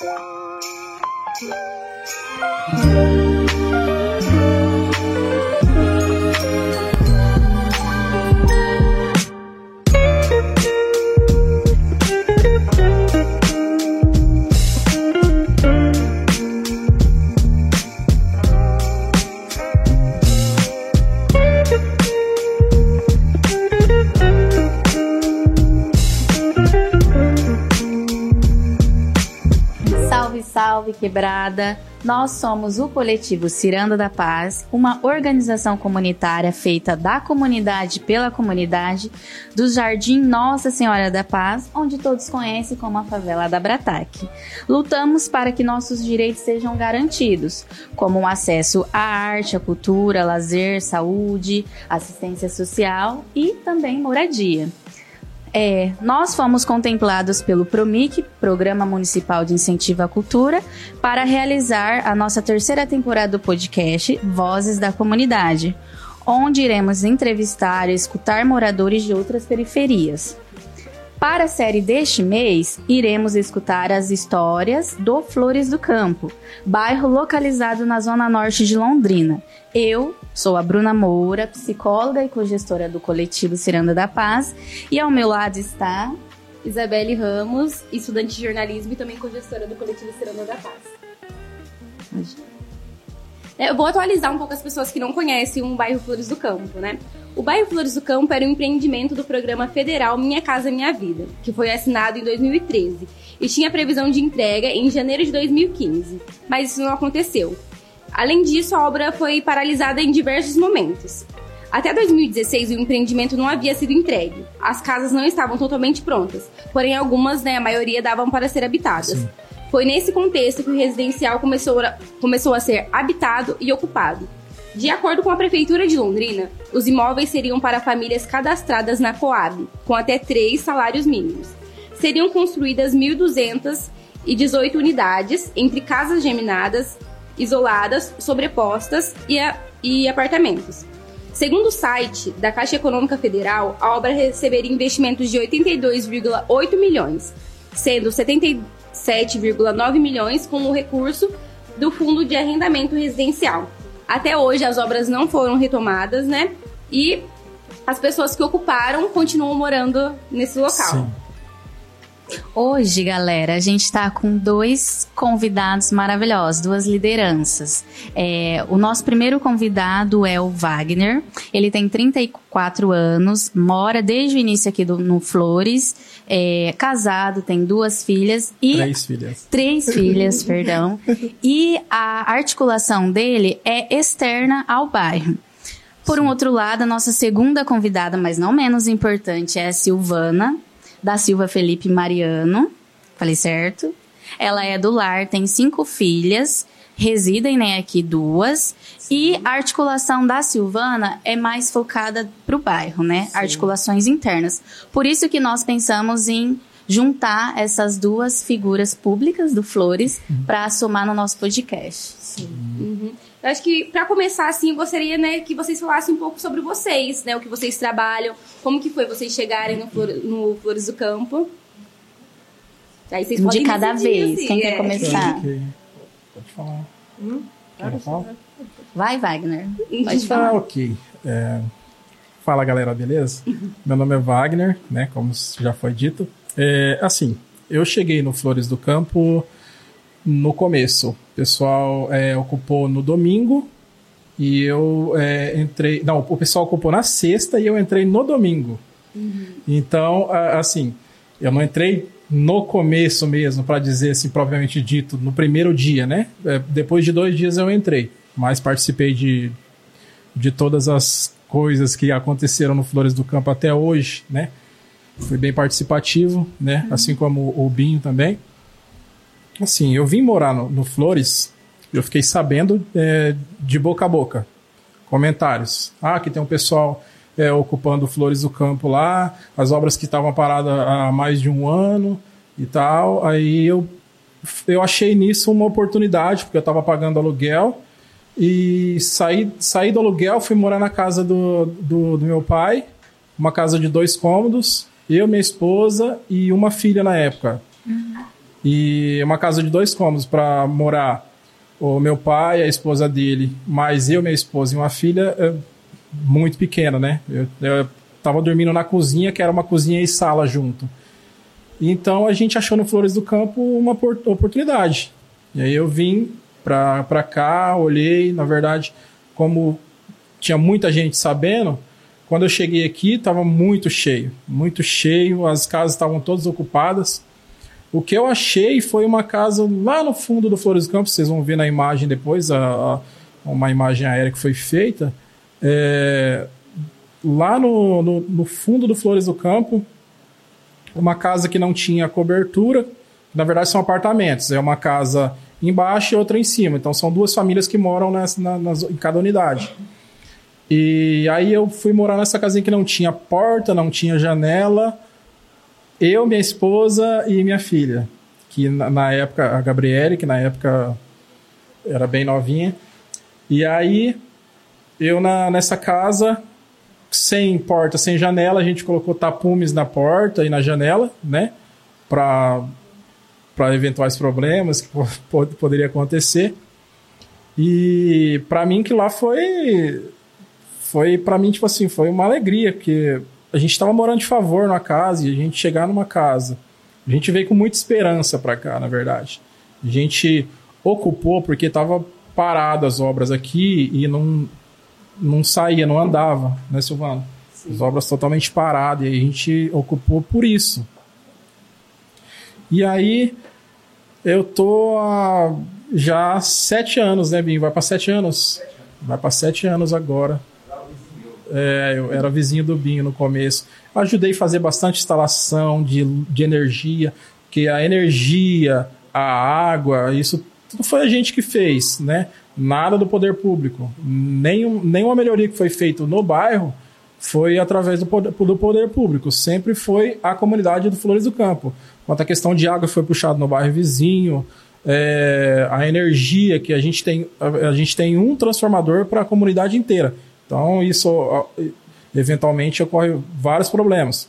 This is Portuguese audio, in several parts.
Thank you. Salve Quebrada! Nós somos o coletivo Ciranda da Paz, uma organização comunitária feita da comunidade pela comunidade do Jardim Nossa Senhora da Paz, onde todos conhecem como a favela da Brataque. Lutamos para que nossos direitos sejam garantidos, como o acesso à arte, à cultura, lazer, saúde, assistência social e também moradia. É, nós fomos contemplados pelo PROMIC, Programa Municipal de Incentivo à Cultura, para realizar a nossa terceira temporada do podcast Vozes da Comunidade, onde iremos entrevistar e escutar moradores de outras periferias. Para a série deste mês, iremos escutar as histórias do Flores do Campo, bairro localizado na zona norte de Londrina. Eu sou a Bruna Moura, psicóloga e cogestora do coletivo Ciranda da Paz, e ao meu lado está Isabelle Ramos, estudante de jornalismo e também cogestora do coletivo Ciranda da Paz. É, eu vou atualizar um pouco as pessoas que não conhecem o bairro Flores do Campo, né? O bairro Flores do Campo era um empreendimento do programa federal Minha Casa Minha Vida, que foi assinado em 2013 e tinha previsão de entrega em janeiro de 2015, mas isso não aconteceu. Além disso, a obra foi paralisada em diversos momentos. Até 2016, o empreendimento não havia sido entregue. As casas não estavam totalmente prontas, porém algumas, né, a maioria, davam para ser habitadas. Sim. Foi nesse contexto que o residencial começou a, começou a ser habitado e ocupado. De acordo com a Prefeitura de Londrina, os imóveis seriam para famílias cadastradas na Coab, com até três salários mínimos. Seriam construídas 1.218 unidades, entre casas geminadas, isoladas, sobrepostas e, a, e apartamentos. Segundo o site da Caixa Econômica Federal, a obra receberia investimentos de 82,8 milhões, sendo 77,9 milhões com o recurso do Fundo de Arrendamento Residencial. Até hoje as obras não foram retomadas, né? E as pessoas que ocuparam continuam morando nesse local. Sim. Hoje, galera, a gente está com dois convidados maravilhosos, duas lideranças. É, o nosso primeiro convidado é o Wagner. Ele tem 34 anos, mora desde o início aqui do, no Flores, é casado, tem duas filhas e. Três filhas. Três filhas, perdão. E a articulação dele é externa ao bairro. Por um outro lado, a nossa segunda convidada, mas não menos importante, é a Silvana da Silva Felipe Mariano. Falei certo? Ela é do lar, tem cinco filhas, residem né, aqui duas. Sim. E a articulação da Silvana é mais focada para o bairro, né? Sim. Articulações internas. Por isso que nós pensamos em juntar essas duas figuras públicas do Flores uhum. para somar no nosso podcast. Sim. Uhum. Eu acho que, para começar, assim, eu gostaria né, que vocês falassem um pouco sobre vocês, né? O que vocês trabalham, como que foi vocês chegarem no, Flor, no Flores do Campo. Aí vocês podem De cada vez. Assim, Quem é. quer começar? Okay. Pode falar. Hum? falar? Vai, Wagner. Pode falar. Ah, ok. É... Fala, galera, beleza? Meu nome é Wagner, né? Como já foi dito. É, assim, eu cheguei no Flores do Campo no começo. O pessoal é, ocupou no domingo e eu é, entrei. Não, o pessoal ocupou na sexta e eu entrei no domingo. Uhum. Então, assim, eu não entrei no começo mesmo, para dizer assim, propriamente dito, no primeiro dia, né? É, depois de dois dias eu entrei, mas participei de, de todas as coisas que aconteceram no Flores do Campo até hoje, né? Fui bem participativo, né? Uhum. Assim como o Binho também. Assim, eu vim morar no, no Flores, eu fiquei sabendo é, de boca a boca. Comentários. Ah, que tem um pessoal é, ocupando Flores do Campo lá, as obras que estavam paradas há mais de um ano e tal. Aí eu, eu achei nisso uma oportunidade, porque eu estava pagando aluguel. E saí, saí do aluguel, fui morar na casa do, do, do meu pai, uma casa de dois cômodos, eu, minha esposa e uma filha na época. Uhum. E uma casa de dois cômodos para morar o meu pai, a esposa dele, mais eu, minha esposa e uma filha, é muito pequena, né? Eu, eu tava dormindo na cozinha, que era uma cozinha e sala junto. Então a gente achou no Flores do Campo uma oportunidade. E aí eu vim para cá, olhei, na verdade, como tinha muita gente sabendo, quando eu cheguei aqui estava muito cheio, muito cheio, as casas estavam todas ocupadas. O que eu achei foi uma casa lá no fundo do Flores do Campo, vocês vão ver na imagem depois, a, a uma imagem aérea que foi feita. É, lá no, no, no, fundo do Flores do Campo, uma casa que não tinha cobertura, na verdade são apartamentos, é uma casa embaixo e outra em cima, então são duas famílias que moram nessa, na, nas, em cada unidade. E aí eu fui morar nessa casinha que não tinha porta, não tinha janela, eu, minha esposa e minha filha, que na, na época, a Gabriele, que na época era bem novinha, e aí eu na, nessa casa sem porta, sem janela, a gente colocou tapumes na porta e na janela, né? Para eventuais problemas que pod poderia acontecer. E para mim que lá foi foi para mim tipo assim, foi uma alegria, porque a gente estava morando de favor na casa e a gente chegar numa casa. A gente veio com muita esperança para cá, na verdade. A gente ocupou porque estava parado as obras aqui e não não saía, não andava, né, Silvano? Sim. As obras totalmente paradas e a gente ocupou por isso. E aí eu tô há já sete anos, né, Binho? Vai para sete anos. Vai para sete anos agora. É, eu era vizinho do Binho no começo. Ajudei a fazer bastante instalação de, de energia, que a energia, a água, isso tudo foi a gente que fez, né? nada do poder público. Nenhum, nenhuma melhoria que foi feita no bairro foi através do poder, do poder público. Sempre foi a comunidade do Flores do Campo. Quanto à questão de água, foi puxado no bairro vizinho. É, a energia que a gente tem, a, a gente tem um transformador para a comunidade inteira. Então, isso eventualmente ocorre vários problemas.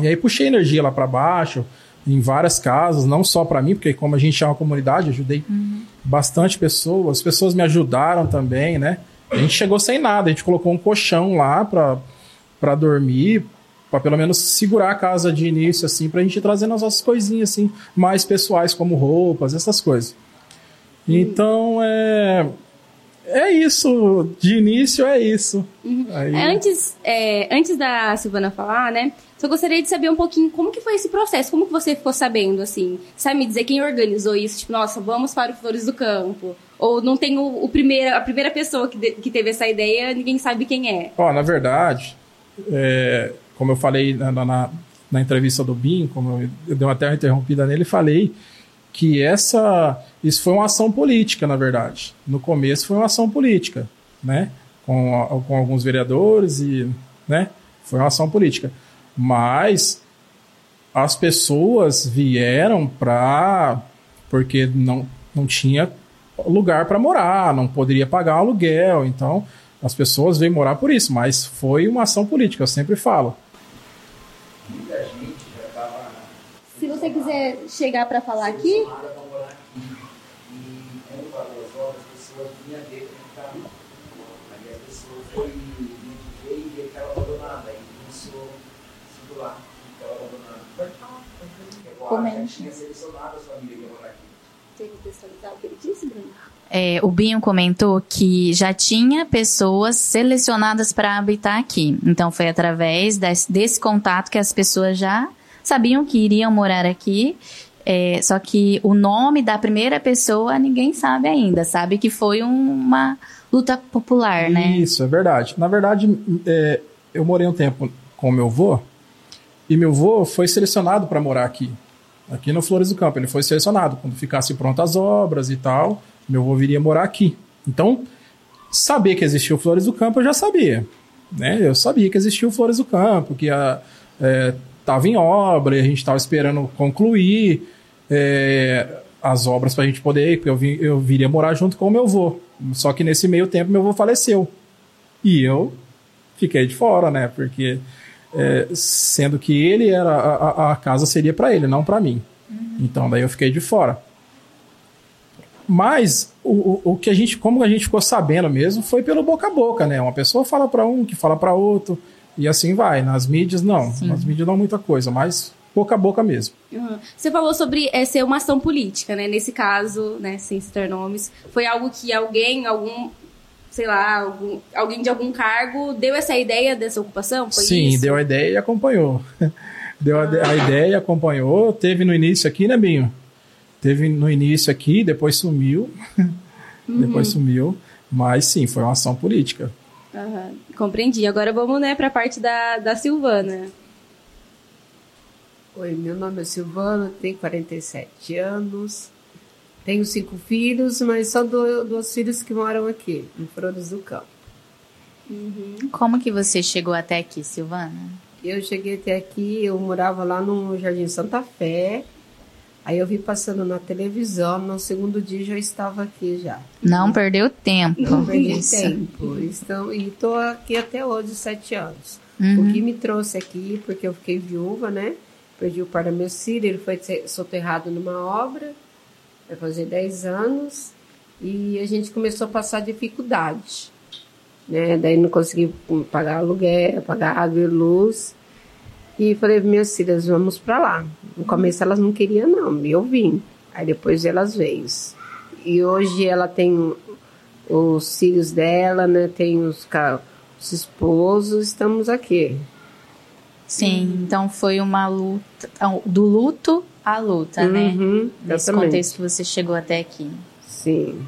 E aí puxei energia lá para baixo, em várias casas, não só para mim, porque como a gente é uma comunidade, ajudei uhum. bastante pessoas, as pessoas me ajudaram também, né? A gente chegou sem nada, a gente colocou um colchão lá para dormir, para pelo menos segurar a casa de início, assim, para a gente trazer as nossas coisinhas, assim, mais pessoais, como roupas, essas coisas. Então, é, é isso. De início, é isso. Uhum. Aí... Antes, é, antes da Silvana falar, né? Só gostaria de saber um pouquinho como que foi esse processo, como que você ficou sabendo, assim? Sabe me dizer quem organizou isso? Tipo, nossa, vamos para o Flores do Campo. Ou não tem o, o primeiro, a primeira pessoa que, de, que teve essa ideia, ninguém sabe quem é? Ó, na verdade, é, como eu falei na, na, na, entrevista do BIM, como eu, eu dei uma terra interrompida nele, falei que essa isso foi uma ação política, na verdade. No começo foi uma ação política, né? Com, com alguns vereadores e, né? Foi uma ação política. Mas as pessoas vieram para porque não, não tinha lugar para morar, não poderia pagar aluguel, então as pessoas veio morar por isso, mas foi uma ação política, eu sempre falo. Muita gente já tava... Se você quiser chegar para falar aqui, Comente. É, o Binho comentou que já tinha pessoas selecionadas para habitar aqui. Então foi através desse, desse, contato que as pessoas já sabiam que iriam morar aqui. É, só que o nome da primeira pessoa ninguém sabe ainda. Sabe que foi uma luta popular, né? Isso, é verdade. Na verdade, é, eu morei um tempo com meu avô e meu avô foi selecionado para morar aqui aqui no Flores do Campo. Ele foi selecionado. Quando ficasse prontas as obras e tal, meu avô viria morar aqui. Então, saber que existia o Flores do Campo, eu já sabia. Né? Eu sabia que existia o Flores do Campo, que estava é, em obra e a gente estava esperando concluir é, as obras para a gente poder ir, porque eu, vi, eu viria morar junto com o meu avô. Só que nesse meio tempo meu avô faleceu. E eu fiquei de fora, né? Porque é, sendo que ele era a, a casa seria para ele, não para mim. Uhum. Então daí eu fiquei de fora. Mas o, o que a gente, como a gente ficou sabendo mesmo, foi pelo boca a boca, né? Uma pessoa fala para um, que fala para outro, e assim vai. Nas mídias, não. Sim. Nas mídias não muita coisa, mas boca a boca mesmo. Uhum. Você falou sobre é, ser uma ação política, né? Nesse caso, né, sem citar nomes, foi algo que alguém, algum, sei lá, algum, alguém de algum cargo deu essa ideia dessa ocupação? Foi Sim, isso? deu a ideia e acompanhou. deu ah. a, a ideia e acompanhou. Teve no início aqui, né, Binho? Teve no início aqui, depois sumiu. Uhum. depois sumiu. Mas sim, foi uma ação política. Uhum. Compreendi. Agora vamos né, para a parte da, da Silvana. Oi, meu nome é Silvana, tenho 47 anos, tenho cinco filhos, mas são do, dos filhos que moram aqui, em Flores do Campo. Uhum. Como que você chegou até aqui, Silvana? Eu cheguei até aqui, eu morava lá no Jardim Santa Fé, aí eu vi passando na televisão, no segundo dia já estava aqui já. Não perdeu tempo. Não perdi Isso. tempo. Então, e estou aqui até hoje, sete anos. Uhum. O que me trouxe aqui, porque eu fiquei viúva, né? perdi o pai da meu filho, ele foi soterrado numa obra, vai fazer 10 anos, e a gente começou a passar dificuldade. Né? Daí não consegui pagar aluguel, pagar água e luz. E falei minhas filhas, vamos para lá. No começo elas não queriam não, eu vim. Aí depois elas veio. E hoje ela tem os filhos dela, né? Tem os, os esposos, estamos aqui. Sim, então foi uma luta, do luto à luta, né? uhum, né? Nesse contexto que você chegou até aqui. Sim.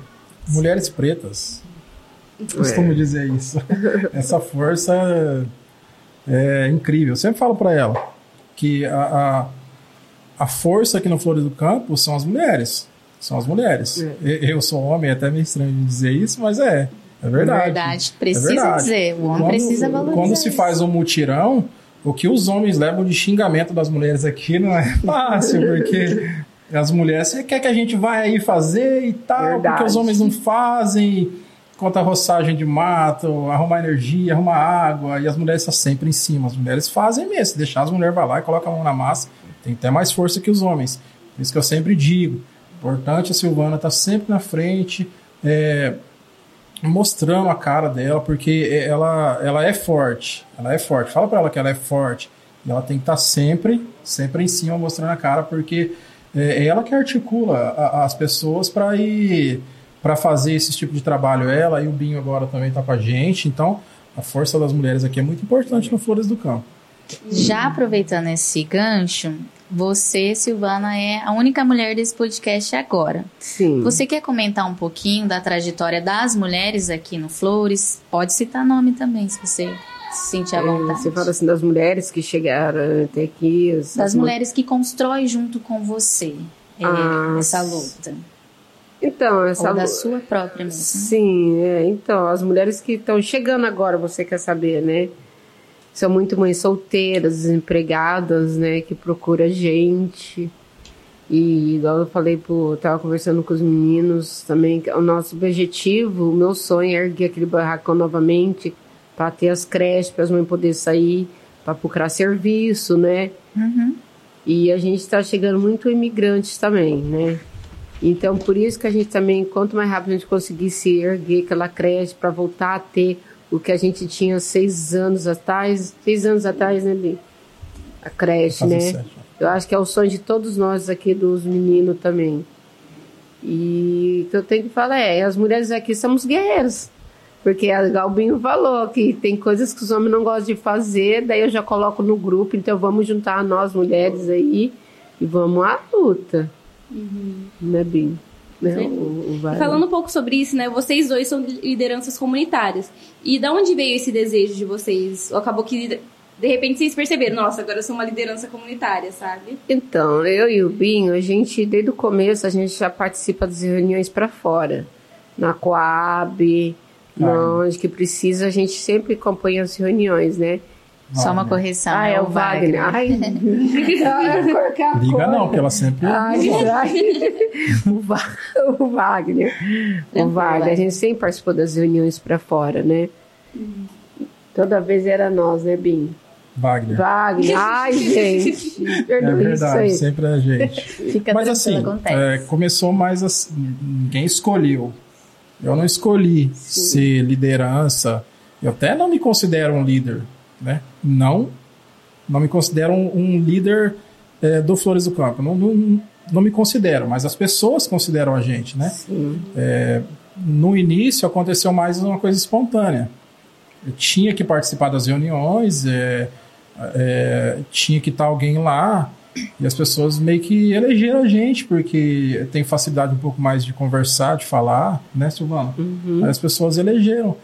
Mulheres pretas. É. Costumo dizer isso. Essa força é incrível. Eu sempre falo para ela que a, a, a, força aqui no Flores do Campo são as mulheres. São as mulheres. É. Eu sou homem, é até meio estranho dizer isso, mas é. É verdade. Verdade, precisa é verdade. dizer. O homem quando, precisa valorizar. Quando se faz um mutirão, o que os homens levam de xingamento das mulheres aqui não é fácil, porque as mulheres, você quer que a gente vá aí fazer e tal, Verdade. porque os homens não fazem, conta a roçagem de mato, arrumar energia, arrumar água, e as mulheres estão sempre em cima. As mulheres fazem mesmo, deixar as mulheres vai lá e coloca a mão na massa, tem até mais força que os homens. Por isso que eu sempre digo, importante a Silvana estar tá sempre na frente, é, mostrando a cara dela, porque ela, ela é forte. Ela é forte. Fala para ela que ela é forte. E ela tem que estar tá sempre, sempre em cima mostrando a cara, porque é, é ela que articula a, as pessoas para ir para fazer esse tipo de trabalho. Ela e o Binho agora também está com a gente. Então, a força das mulheres aqui é muito importante no Flores do Campo. Já aproveitando esse gancho, você, Silvana, é a única mulher desse podcast agora. Sim. Você quer comentar um pouquinho da trajetória das mulheres aqui no Flores? Pode citar nome também, se você se sentir à é, vontade. É, você fala assim das mulheres que chegaram até aqui. Das mulheres que constroem junto com você é, ah, essa luta. Então, essa Ou da sua própria mesmo. Sim, é, então, as mulheres que estão chegando agora, você quer saber, né? são muito mães solteiras, desempregadas, né, que procura gente. E igual eu falei, pro, eu tava conversando com os meninos também, o nosso objetivo, o meu sonho é erguer aquele barracão novamente, para ter as creches, para as mães poderem sair, para procurar serviço, né? Uhum. E a gente está chegando muito imigrantes também, né? Então, por isso que a gente também, quanto mais rápido a gente conseguisse erguer aquela creche para voltar a ter o que a gente tinha seis anos atrás, seis anos atrás, né, Bi? A creche, né? Sete. Eu acho que é o sonho de todos nós aqui, dos meninos também. E o que eu tenho que falar é, as mulheres aqui somos guerreiras. Porque a Galbinho falou que tem coisas que os homens não gostam de fazer, daí eu já coloco no grupo, então vamos juntar nós mulheres aí e vamos à luta. Uhum. Né, Binho? Né? O, o Falando um pouco sobre isso, né? Vocês dois são lideranças comunitárias. E da onde veio esse desejo de vocês? Acabou que de repente vocês perceberam, nossa, agora eu sou uma liderança comunitária, sabe? Então, eu e o Binho, a gente, desde o começo, a gente já participa das reuniões para fora. Na Coab, ah. onde que precisa, a gente sempre acompanha as reuniões, né? Só uma correção. Ah, é, é o Wagner. Wagner. Ai, Liga não, porque ela sempre. Ai, ai. o, Wagner. O Wagner. A gente sempre participou das reuniões para fora, né? Toda vez era nós, né, Bim? Wagner. Wagner. Ai, gente. É verdade, aí. sempre é a gente. Fica Mas assim, acontece. é, começou mais assim, ninguém escolheu. Eu não escolhi ser liderança. Eu até não me considero um líder, né? Não, não me considero um, um líder é, do Flores do Campo. Não, não, não me considero, mas as pessoas consideram a gente, né? Sim. no início aconteceu mais uma coisa espontânea. Eu tinha que participar das reuniões, é, é, tinha que estar alguém lá, e as pessoas meio que elegeram a gente, porque tem facilidade um pouco mais de conversar, de falar, né, Silvana? Aí As pessoas elegeram.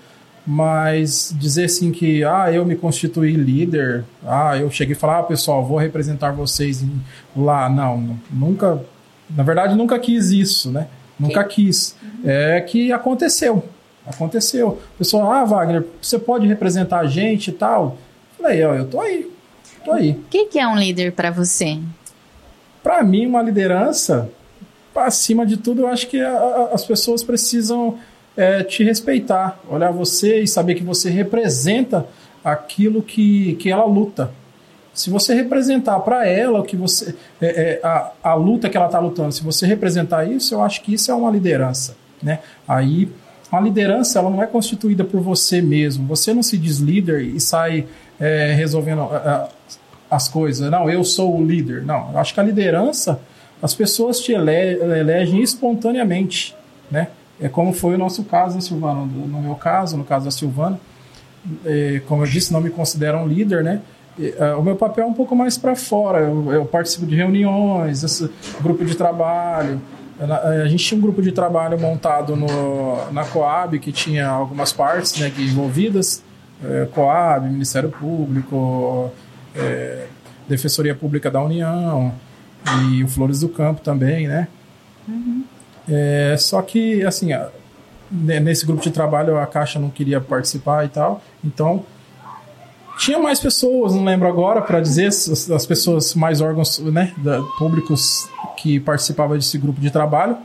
Mas dizer assim que, ah, eu me constituí líder, ah, eu cheguei e falar, ah, pessoal, vou representar vocês lá. Não, nunca, na verdade, nunca quis isso, né? Nunca quis. É que aconteceu. Aconteceu. Pessoal, ah, Wagner, você pode representar a gente e tal? Falei, ó, eu tô aí. Tô aí. O que, que é um líder pra você? Para mim, uma liderança, acima de tudo, eu acho que a- a- as pessoas precisam é, te respeitar, olhar você e saber que você representa aquilo que, que ela luta. Se você representar para ela o que você é, é, a, a luta que ela está lutando, se você representar isso, eu acho que isso é uma liderança, né? Aí a liderança ela não é constituída por você mesmo. Você não se diz líder e sai é, resolvendo as coisas. Não, eu sou o líder. Não, eu acho que a liderança as pessoas te ele- elegem espontaneamente, né? É como foi o nosso caso, né, Silvana? No meu caso, no caso da Silvana, é, como eu disse, não me considero um líder, né? Ah, o meu papel é um pouco mais para fora. Eu, eu participo de reuniões, esse grupo de trabalho. Eh, A gente tinha um grupo de trabalho montado no, na Coab, que tinha algumas partes né, envolvidas. eh, Coab, Ministério Público, eh, Defensoria Pública da União e o Flores do Campo também, né? É, só que, assim, ne- nesse grupo de trabalho a Caixa não queria participar e tal, então tinha mais pessoas, não lembro agora para dizer as, as pessoas mais órgãos, né, da- públicos que participavam desse grupo de trabalho.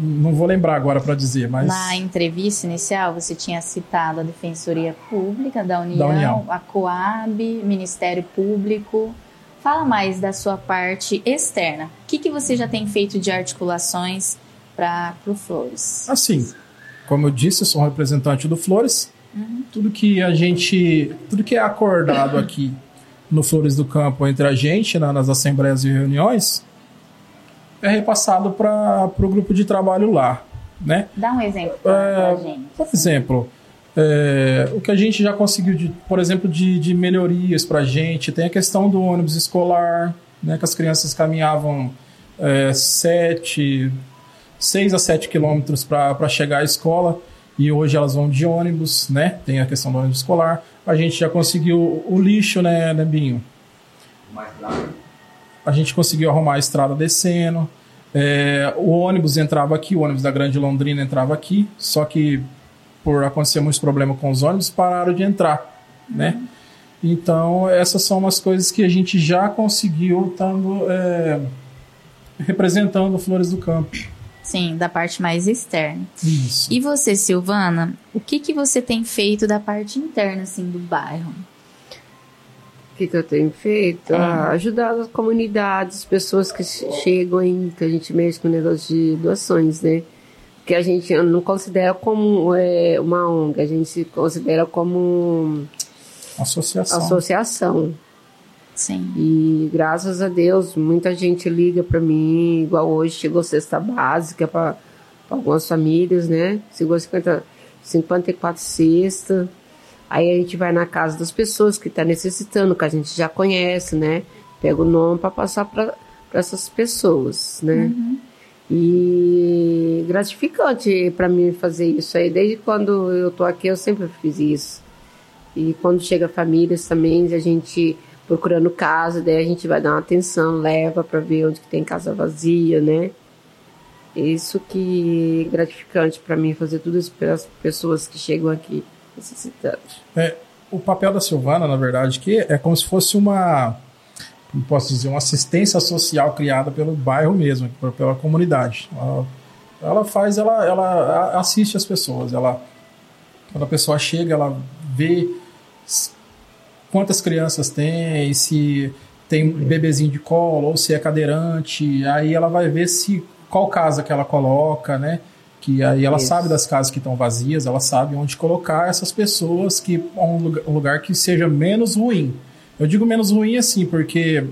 Não vou lembrar agora para dizer, mas Na entrevista inicial, você tinha citado a Defensoria Pública da União, Da União. a Coab, Ministério Público. Fala mais da sua parte externa. O que, que você já tem feito de articulações para o Flores? Assim, como eu disse, eu sou um representante do Flores. Tudo que a gente, tudo que é acordado aqui no Flores do Campo entre a gente, na- nas assembleias e reuniões, é repassado para o grupo de trabalho lá, né? Dá um exemplo para É, a gente. Por exemplo, é, o que a gente já conseguiu, de, por exemplo, de, de melhorias para a gente, tem a questão do ônibus escolar, né, que as crianças caminhavam é, sete, seis a sete quilômetros para chegar à escola e hoje elas vão de ônibus, né? Tem a questão do ônibus escolar. A gente já conseguiu o lixo, né, né Binho? a gente conseguiu arrumar a estrada descendo. É, o ônibus entrava aqui, o ônibus da Grande Londrina entrava aqui, só que por acontecer muitos problemas com os ônibus, pararam de entrar, né? Então, essas são umas coisas que a gente já conseguiu estando é, representando o Flores do Campo. Sim, da parte mais externa. Isso. E você, Silvana, o que, que você tem feito da parte interna, assim, do bairro? O que, que eu tenho feito? É. Ah, ajudar as comunidades, pessoas que che- chegam aí, que a gente mexe com negócio de doações, né? Que a gente não considera como é, uma ONG, a gente se considera como Associação. associação. Sim. E graças a Deus, muita gente liga para mim, igual hoje chegou cesta básica para algumas famílias, né? Chegou 50, 54 cestas. Aí a gente vai na casa das pessoas que estão necessitando, que a gente já conhece, né? Pega o nome para passar para essas pessoas, né? E gratificante para mim fazer isso aí. Desde quando eu tô aqui, eu sempre fiz isso. E quando chega famílias também, a gente procurando casa, daí a gente vai dar uma atenção, leva para ver onde que tem casa vazia, né? Isso que é gratificante para mim fazer tudo isso pelas pessoas que chegam aqui necessitando. É, o papel da Silvana, na verdade, que é como se fosse uma, como posso dizer, uma assistência social criada pelo bairro mesmo, pela comunidade. Ela, ela faz, ela, ela assiste as pessoas. Ela, quando a pessoa chega, ela vê quantas crianças tem, se tem bebezinho de colo ou se é cadeirante. Aí ela vai ver se qual casa que ela coloca, né? Que aí ela Isso. sabe das casas que estão vazias, ela sabe onde colocar essas pessoas que um lugar, um lugar que seja menos ruim. Eu digo menos ruim assim, porque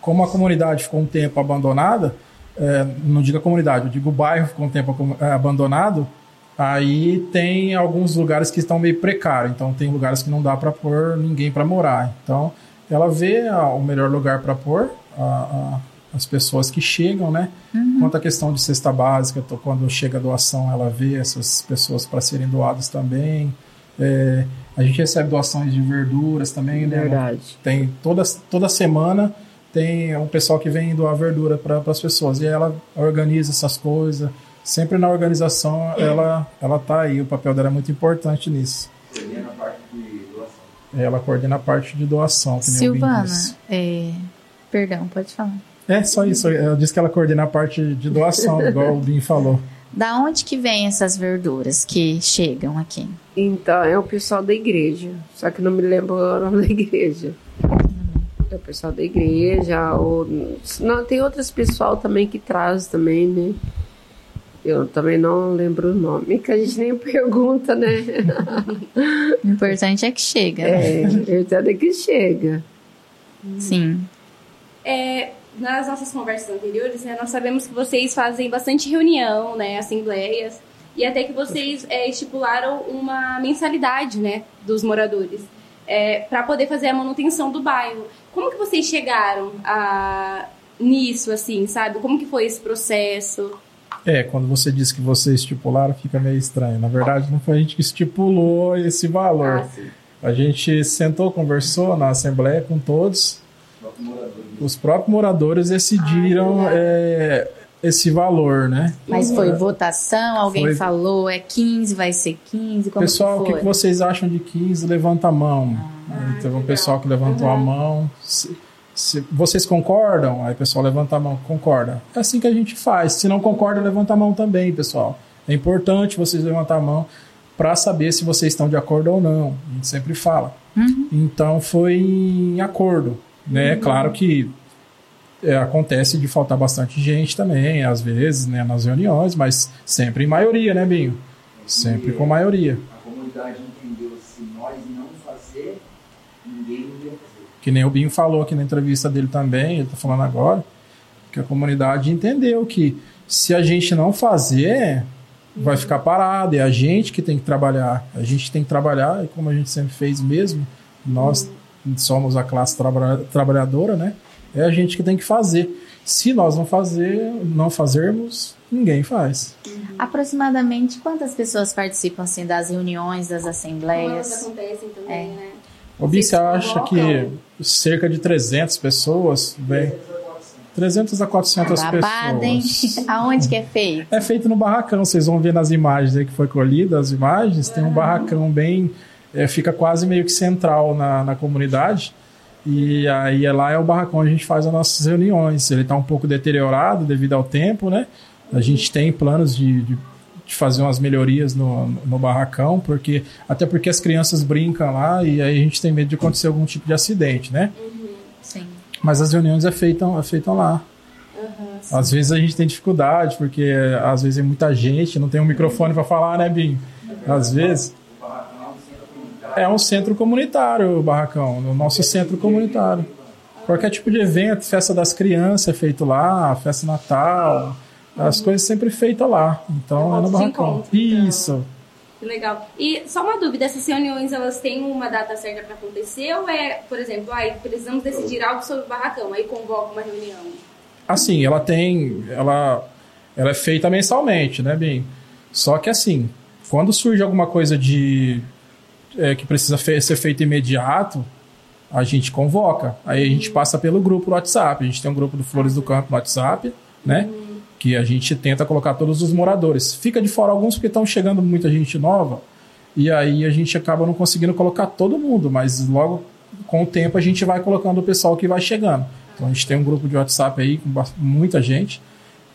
como a comunidade ficou um tempo abandonada, é, não digo a comunidade, eu digo o bairro ficou um tempo é, abandonado, aí tem alguns lugares que estão meio precários, então tem lugares que não dá para pôr ninguém para morar. Então ela vê a, o melhor lugar para pôr a, a, as pessoas que chegam, né? Uhum. Quanto à questão de cesta básica, tô, quando chega a doação, ela vê essas pessoas para serem doadas também. É, a gente recebe doações de verduras também, né? Verdade. Tem toda, toda semana tem um pessoal que vem doar verdura para as pessoas e ela organiza essas coisas. Sempre na organização ela ela tá aí, o papel dela é muito importante nisso. Coordena a parte de doação. Ela coordena a parte de doação. Silvana, é... perdão, pode falar. É, só isso. Ela disse que ela coordena a parte de doação, igual o Bim falou. Da onde que vem essas verduras que chegam aqui? Então, é o pessoal da igreja. Só que não me lembro o nome da igreja. É o pessoal da igreja, ou. Não, tem outros pessoal também que traz também, né? Eu também não lembro o nome, que a gente nem pergunta, né? o importante é que chega. Né? É, o importante é que chega. Sim. É, nas nossas conversas anteriores, né, nós sabemos que vocês fazem bastante reunião, né, assembleias, e até que vocês é, estipularam uma mensalidade, né, dos moradores, é, para poder fazer a manutenção do bairro. Como que vocês chegaram a, nisso, assim, sabe? Como que foi esse processo? É, quando você disse que vocês estipularam, fica meio estranho. Na verdade, não foi a gente que estipulou esse valor. Ah, a gente sentou, conversou na assembleia com todos os próprios moradores decidiram ah, é, esse valor, né? Mas foi votação, alguém foi... falou, é 15, vai ser 15, como Pessoal, que o que vocês acham de 15? Levanta a mão. Ah, Teve um pessoal que levantou uhum. a mão. Se, se, vocês concordam? Aí o pessoal levanta a mão, concorda. É assim que a gente faz. Se não concorda, levanta a mão também, pessoal. É importante vocês levantar a mão para saber se vocês estão de acordo ou não. A gente sempre fala. Uhum. Então foi em acordo. Né? Uhum. Claro que é, acontece de faltar bastante gente também, às vezes, né, nas reuniões, mas sempre em maioria, né, Binho? Sempre com maioria. A comunidade entendeu se nós não fazer, ninguém ia fazer. Que nem o Binho falou aqui na entrevista dele também, ele está falando agora, que a comunidade entendeu que se a gente não fazer, vai ficar parado, é a gente que tem que trabalhar. A gente tem que trabalhar, e como a gente sempre fez mesmo, nós somos a classe traba trabalhadora, né? É a gente que tem que fazer. Se nós não fazer, não fazermos, ninguém faz. Uhum. Aproximadamente quantas pessoas participam assim das reuniões, das assembleias? Acontecem também, é. né? O você acha que cerca de 300 pessoas, bem, 300 a 400 Babado, pessoas. Hein? Aonde que é feito? É feito no barracão. Vocês vão ver nas imagens aí que foi colhida, as imagens. Tem um barracão bem, é, fica quase meio que central na, na comunidade. E aí é lá é o barracão onde a gente faz as nossas reuniões. Ele está um pouco deteriorado devido ao tempo, né? A gente tem planos de, de, de fazer umas melhorias no, no, barracão, porque até porque as crianças brincam lá e aí a gente tem medo de acontecer algum tipo de acidente, né? Uhum, sim. Mas as reuniões é feitam, é feitam lá. Uhum, às vezes a gente tem dificuldade, porque às vezes é muita gente, não tem um microfone para falar, né, Bim? Às vezes. É um centro comunitário, o barracão, no nosso centro comunitário. Qualquer tipo de evento, festa das crianças é feito lá, festa Natal, as coisas sempre feitas lá. Então é no barracão. Então. Isso. Que legal. E só uma dúvida, essas reuniões elas têm uma data certa para acontecer ou é, por exemplo, aí precisamos decidir algo sobre o barracão, aí convoca uma reunião? Assim, ela tem, ela, ela é feita mensalmente, né, bem? Só que assim, quando surge alguma coisa de é, que precisa fe ser feito imediato, a gente convoca. Aí a gente passa pelo grupo do WhatsApp. A gente tem um grupo do Flores do Campo no WhatsApp, né? Que a gente tenta colocar todos os moradores. Fica de fora alguns porque estão chegando muita gente nova. E aí a gente acaba não conseguindo colocar todo mundo, mas logo com o tempo a gente vai colocando o pessoal que vai chegando. Então a gente tem um grupo de WhatsApp aí com muita gente.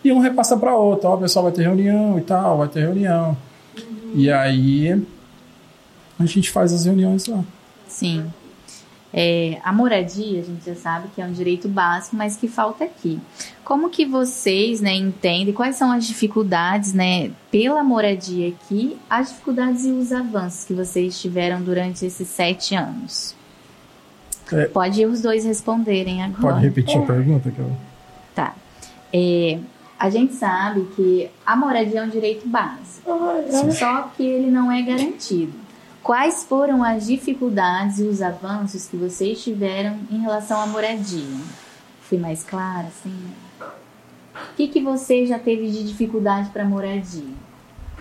E um repassa para outro, ó, o pessoal vai ter reunião e tal, vai ter reunião. E aí a gente faz as reuniões lá. Sim. É, a moradia, a gente já sabe que é um direito básico, mas que falta aqui. Como que vocês né, entendem quais são as dificuldades né, pela moradia aqui, as dificuldades e os avanços que vocês tiveram durante esses sete anos? É. Pode os dois responderem agora. Pode repetir a pergunta? Que eu... Tá. É, a gente sabe que a moradia é um direito básico, só que ele não é garantido. Quais foram as dificuldades e os avanços que vocês tiveram em relação à moradia? Fui mais clara, assim? O que, que você já teve de dificuldade para moradia?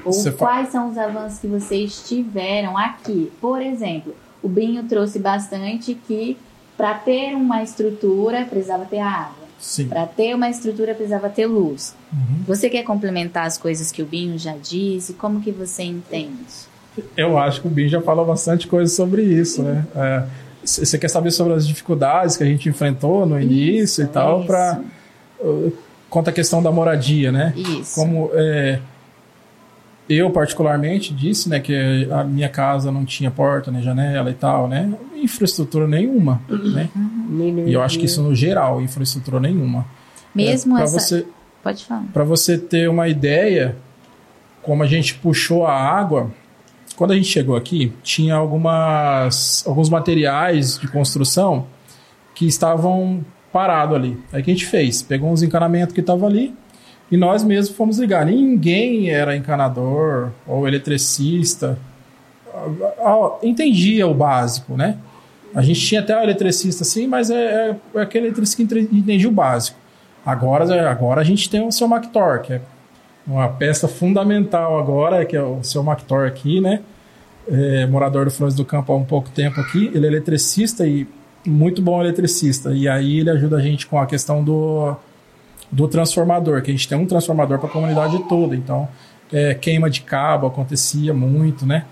Ou Você quais são os avanços que vocês tiveram aqui? Por exemplo, o Binho trouxe bastante que para ter uma estrutura precisava ter água. Sim. Para ter uma estrutura precisava ter luz. Uhum. Você quer complementar as coisas que o Binho já disse? Como que você entende? Eu acho que o Bin já falou bastante coisa sobre isso, né? É, Você quer saber sobre as dificuldades que a gente enfrentou no início e tal, isso. para quanto à questão da moradia, né? Isso. Como é, eu particularmente disse, né, que a minha casa não tinha porta nem janela e tal, né? Infraestrutura nenhuma, né? Nem E eu acho que isso no geral, infraestrutura nenhuma. Mesmo para essa. você Pode falar. para você ter uma ideia, como a gente puxou a água, quando a gente chegou aqui, tinha algumas, alguns materiais de construção que estavam parados ali. Aí o que a gente fez? Pegou uns encanamentos que estavam ali e nós mesmos fomos ligar. Ninguém era encanador ou eletricista. Ah, ah, Entendia o básico, né? A gente tinha até o eletricista sim, mas é, é- é aquele eletricista que entendia o básico. Agora, agora a gente tem o seu Mactor, que é uma peça fundamental agora, que é o seu Mactor aqui, né? É, morador do Flores do Campo há um pouco tempo aqui. Ele é eletricista e muito bom eletricista. E aí ele ajuda a gente com a questão do, do transformador, que a gente tem um transformador para a comunidade toda. Então, é, queima de cabo acontecia muito, né?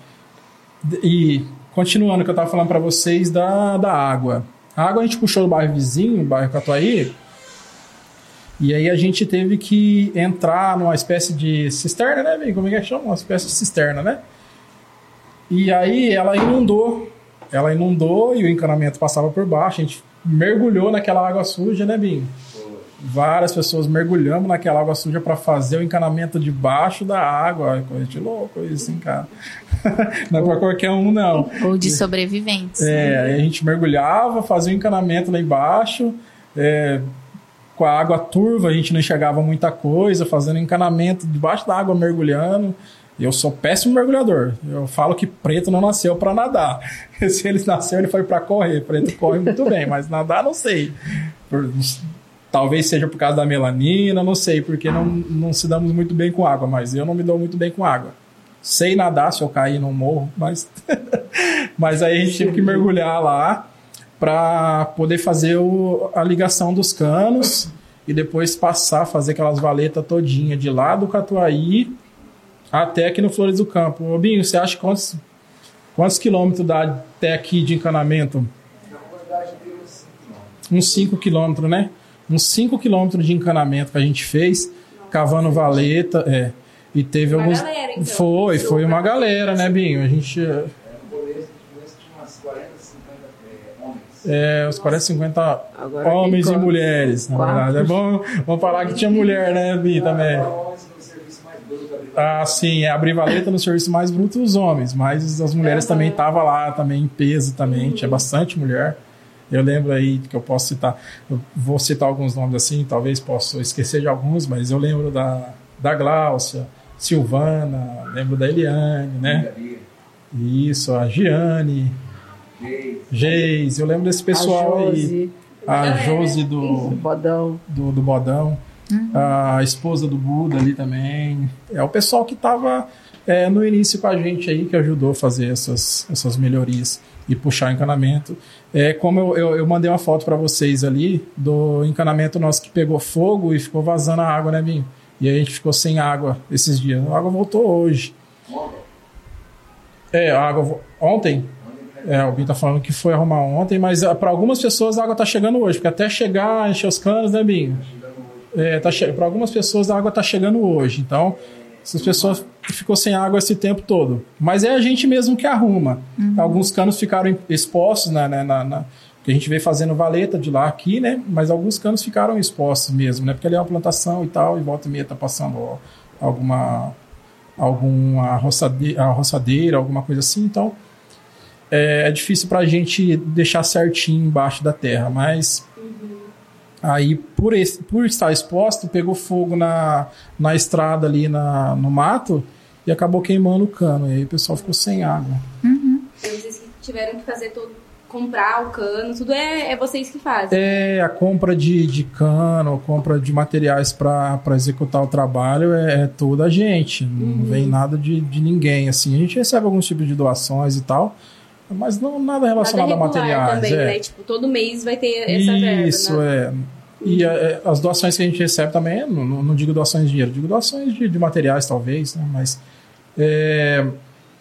E continuando o que eu estava falando para vocês da, da água. A água a gente puxou do bairro vizinho, bairro Catuaí, e aí a gente teve que entrar numa espécie de cisterna, né, amigo? Como é que chama? Uma espécie de cisterna, né? E aí ela inundou. Ela inundou e o encanamento passava por baixo. A gente mergulhou naquela água suja, né, Binho? Várias pessoas mergulhamos naquela água suja para fazer o encanamento debaixo da água. É Coisa de louco isso, hein, cara? não é pra qualquer um, não. Ou de sobreviventes. É, aí a gente mergulhava, fazia o encanamento lá embaixo. é, com a água turva a gente não enxergava muita coisa, fazendo encanamento debaixo da água, mergulhando. Eu sou péssimo mergulhador. Eu falo que preto não nasceu para nadar. Se ele nasceu, ele foi para correr. Preto corre muito bem, mas nadar não sei. Por- talvez seja por causa da melanina, não sei, porque não, não se damos muito bem com água, mas eu não me dou muito bem com água. Sei nadar se eu cair não morro, mas mas aí a gente teve que mergulhar lá para poder fazer o- a ligação dos canos e depois passar, fazer aquelas valetas todinha de lá do Catuaí até aqui no Flores do Campo. Ô, Binho, você acha quantos, quantos quilômetros dá até aqui de encanamento? Uns 5 quilômetros, né? Uns 5 quilômetros de encanamento que a gente fez, cavando valeta, é. E teve Uma alguns. galera, então. Foi, foi uma galera, né, Binho? A gente. Era um colégio que tinha umas 40, 50 é, homens. É, uns 40, 50 Agora tem homens e mulheres, na Quatro. verdade. É bom, vamos falar que tinha mulher, né, Bi, também. Era homens no serviço mais bruto abrir Ah, sim, é abrir valeta no serviço mais bruto os homens, mas as mulheres também estavam lá, também em peso também, tinha bastante mulher. Eu lembro aí que eu posso citar, eu vou citar alguns nomes assim, talvez possa esquecer de alguns, mas eu lembro da, da Gláucia, Silvana, lembro da Eliane, né? Isso, a Giane, Geis, eu lembro desse pessoal a aí. A galera. Josi do, o Bodão. do, do Bodão, a esposa do Buda ali também. É o pessoal que estava no início com a gente aí, que ajudou a fazer essas, essas melhorias e puxar o encanamento. É, como eu, eu, eu mandei uma foto para vocês ali do encanamento nosso que pegou fogo e ficou vazando a água, né, Binho? E aí a gente ficou sem água esses dias. A água voltou hoje. ontem, É, a água ontem. É, o Binho tá falando que foi arrumar ontem, mas para algumas pessoas a água tá chegando hoje, porque até chegar, encher os canos, né, Binho? É, tá che... Para algumas pessoas a água está chegando hoje. Então, Essas pessoas ficou sem água esse tempo todo. Mas é a gente mesmo que arruma. Alguns canos ficaram expostos na, na, na, na- que a gente veio fazendo valeta de lá aqui, né? Mas alguns canos ficaram expostos mesmo, né? Porque ali é uma plantação e tal, e volta e meia tá passando ó, alguma alguma roçadeira, roçadeira, alguma coisa assim, então é, é difícil pra gente deixar certinho embaixo da terra, mas aí por, esse, por estar exposto, pegou fogo na, na estrada ali na, no mato e acabou queimando o cano, e aí o pessoal ficou sem água. Então, Vocês que tiveram que fazer todo, comprar o cano, tudo é, é vocês que fazem. É, a compra de, de cano, a compra de materiais para executar o trabalho é, é toda a gente. Não vem nada de, de ninguém. Assim, a gente recebe alguns tipos de doações e tal, mas não nada relacionado Nada a materiais. também, é. né? Tipo, todo mês vai ter essa verba, Isso, né? é. E é, as doações que a gente recebe também, não, não- não digo doações de dinheiro, digo doações de, de materiais, talvez, né? Mas é,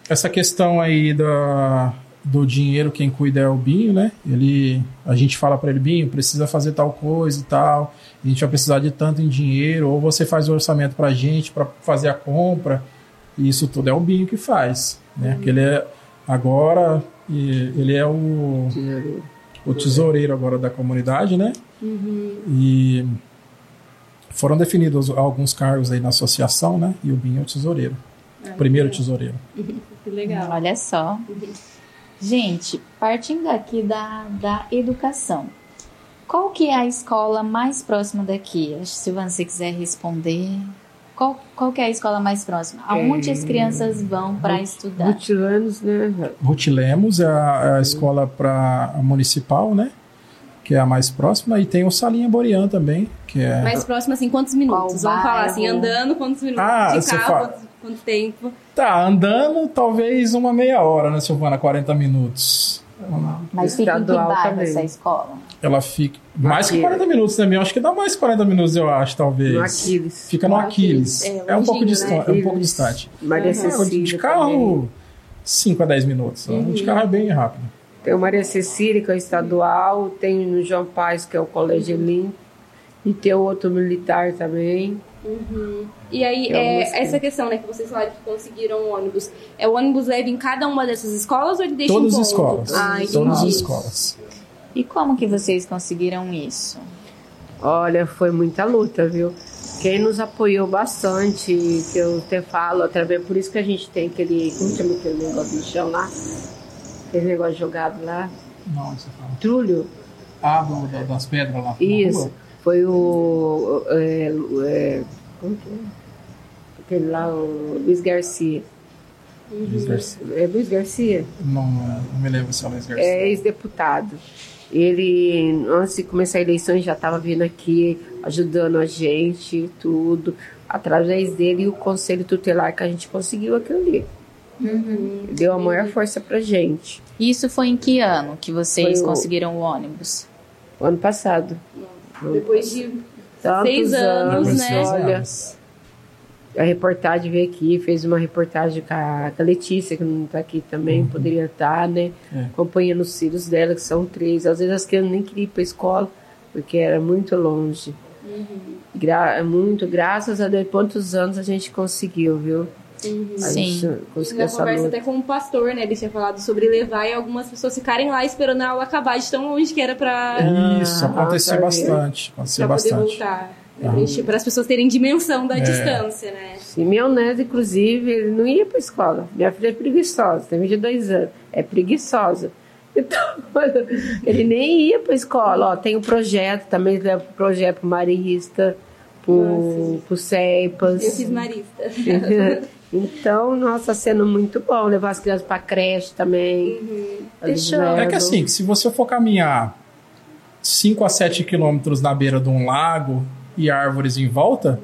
essa questão aí da, do dinheiro, quem cuida é o Binho, né? Ele, a gente fala para ele, Binho, precisa fazer tal coisa e tal, a gente vai precisar de tanto em dinheiro, ou você faz o orçamento pra gente para fazer a compra, e isso tudo é o Binho que faz, né? Porque ele é agora, e ele é o o tesoureiro agora da comunidade, né? E foram definidos alguns cargos aí na associação, né? E o Binho é o tesoureiro. primeiro tesoureiro. Que legal. Olha só. Gente, partindo aqui da, da educação. Qual que é a escola mais próxima daqui? Que Se você quiser responder. Qual, qual que é a escola mais próxima? Aonde as crianças vão para estudar? Rutilanos, né? Ruth Lemos é a, é a escola para municipal, né? Que é a mais próxima. E tem o Salinha Borean também, que é... Mais próximo, assim, quantos minutos? Qual Vamos falar assim, andando, quantos minutos? Ah, de você carro, fala- quanto, quanto tempo? Tá, andando talvez uma meia hora, né, Silvana? 40 minutos. Mas fica em que bairro também. essa escola? Ela fica... Mais que Aquiles. 40 minutos, né? Eu acho que dá mais 40 minutos, eu acho, talvez. No Aquiles. Fica no No Aquiles. Aquiles. É, É, um pouco longinho, distante. né? É um pouco distante. Maria É, Cecília. de também. carro, 5 a 10 minutos. De carro é bem rápido. Tem o Maria Cecília, que é o estadual. Tem o João Paz, que é o Colégio Lim. E tem o outro militar também. E aí, é é, essa questão, né, que vocês falaram que conseguiram o ônibus. É o ônibus leva em cada uma dessas escolas ou ele deixa Todas em as ponto? escolas. Ah. Todas as escolas. E como que vocês conseguiram isso? Olha, foi muita luta, viu? Quem nos apoiou bastante, que eu até falo, através, por isso que a gente tem aquele, como chama aquele negócio no chão lá? Aquele negócio jogado lá. Não, você fala. Trulho. Ah, das pedras lá. na Isso. Foi o. É, é, como que é? Aquele lá, o Luiz Garcia. Luiz Garcia. É Luiz Garcia? Não, não me lembro se é o Luiz Garcia. É ex-deputado. Ele, antes de começar a eleição, ele já estava vindo aqui, ajudando a gente, tudo. Através dele e o conselho tutelar que a gente conseguiu aquilo ali. Deu a maior força pra gente. Isso foi em que ano que vocês Foi o- conseguiram o ônibus? O ano passado. Depois de Tantos Seis anos, de né? seis Olha, anos. a reportagem veio aqui, fez uma reportagem com a, com a Letícia, que não está aqui também, poderia estar, né? É. Acompanhando os filhos dela, que são três. Às vezes as crianças nem queriam ir para a escola, porque era muito longe. Gra muito, graças a Deus, quantos anos a gente conseguiu, viu? A Sim. gente conseguiu na essa conversa luta. até com o pastor, né? Ele tinha falado sobre levar e algumas pessoas ficarem lá esperando a aula acabar de tão longe que era pra, Isso, Ah, acontecia tá bastante. Acontecia pra poder bastante. voltar. Para as pessoas terem dimensão da distância, né? Sim, meu neto, inclusive, ele não ia para escola. Minha filha é preguiçosa, tem 22 anos, é preguiçosa. Então, ele nem ia para escola. Ó, tem um projeto, também leva pro projeto pro Marista, pro, pro Eu CEPAS. fiz marista. então, nossa, sendo muito bom levar as crianças para creche também. Eles Deixa eu- É que assim, se você for caminhar 5 a 7 quilômetros na beira de um lago e árvores em volta,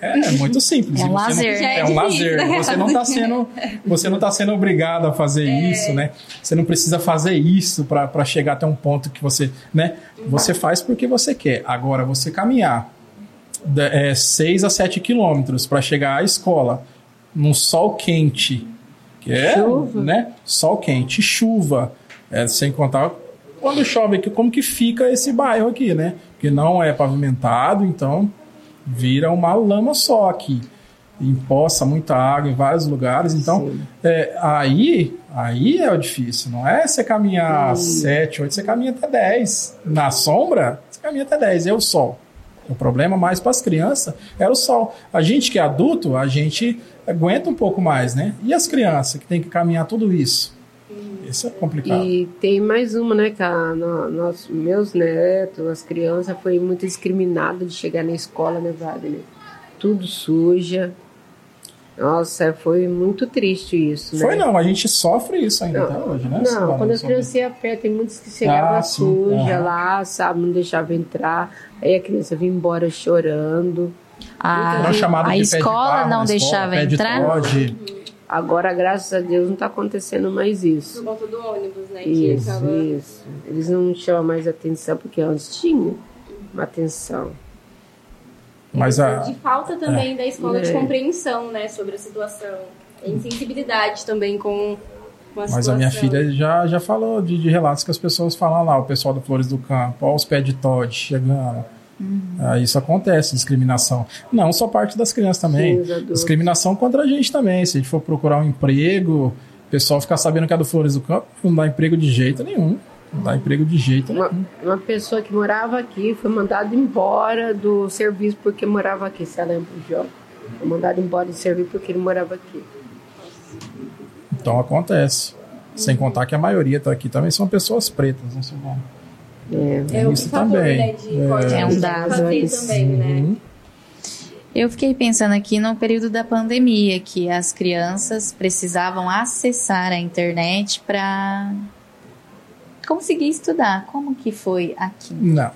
é muito simples. É um você não- lazer. Já é É um lazer. Você não tá sendo, você não tá sendo obrigado a fazer isso, né? Você não precisa fazer isso para chegar até um ponto que você, né? Você faz porque você quer. Agora, você caminhar 6 a 7 quilômetros para chegar à escola num sol quente, que é, Chuva. né? Sol quente, chuva, é, sem contar quando chove aqui, como que fica esse bairro aqui, né? Porque não é pavimentado, então vira uma lama só aqui. empoça muita água em vários lugares. Então, é, aí, aí é o difícil. Não é você caminhar 7, 8, você caminha até 10. Na sombra, você caminha até 10. É o sol. O problema mais para as crianças era o sol. A gente que é adulto, a gente aguenta um pouco mais, né? E as crianças que tem que caminhar tudo isso? Isso é complicado. E tem mais uma, né, que a, no, nós, meus netos, as crianças, foi muito discriminado de chegar na escola, né, Wagner? Tudo suja. Nossa, foi muito triste isso, né? Foi não, a gente sofre isso ainda Não, até hoje, né? Não, quando as crianças iam a pé, tem muitos que chegavam Ah, sim, suja aham. lá, sabe, não deixava entrar. Aí a criança vinha embora chorando. A, Não chamado a de de escola barro não escola, deixava de entrar? Agora, graças a Deus, não está acontecendo mais Por isso. conta do ônibus, né? Que Isso, acaba... isso. Eles não chamam mais atenção, porque antes tinha uma atenção. Mas a, De falta também da escola de É. compreensão, né? Sobre a situação. A insensibilidade também com, a Mas a minha filha já, já falou de, de relatos que as pessoas falam lá, o pessoal do Flores do Campo, ó, os pés de Todd chegando. Ah, isso acontece, discriminação. Não só parte das crianças também. Sim, discriminação contra a gente também. Se a gente for procurar um emprego, o pessoal ficar sabendo que é do Flores do Campo, não dá emprego de jeito nenhum. Não dá emprego de jeito Uma, nenhum. uma pessoa que morava aqui foi mandada embora do serviço porque morava aqui. Você lembra Jó? Foi mandado embora do serviço porque ele morava aqui. Então acontece. Sem contar que a maioria tá aqui também são pessoas pretas, não sei como. É. É Isso outro fator, também. né? De É. É um dado também, né? Uhum. Eu fiquei pensando aqui no período da pandemia, que as crianças precisavam acessar a internet para conseguir estudar. Como que foi aqui? Não.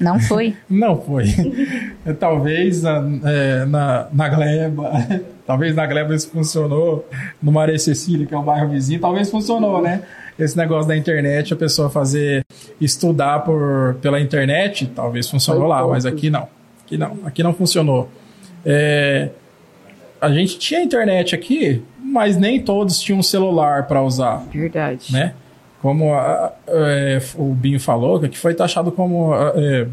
Não foi? Não foi. talvez na, é, na, na Gleba, talvez na Gleba isso funcionou, no Maré Cecília, que é o bairro vizinho, talvez funcionou, né? Esse negócio da internet, a pessoa fazer estudar por, pela internet, talvez funcionou Foi lá, pouco. mas aqui não. Aqui não, aqui não funcionou. É, a gente tinha internet aqui, mas nem todos tinham um celular para usar Verdade. né? Como a- é, o Binho falou, que foi taxado como é,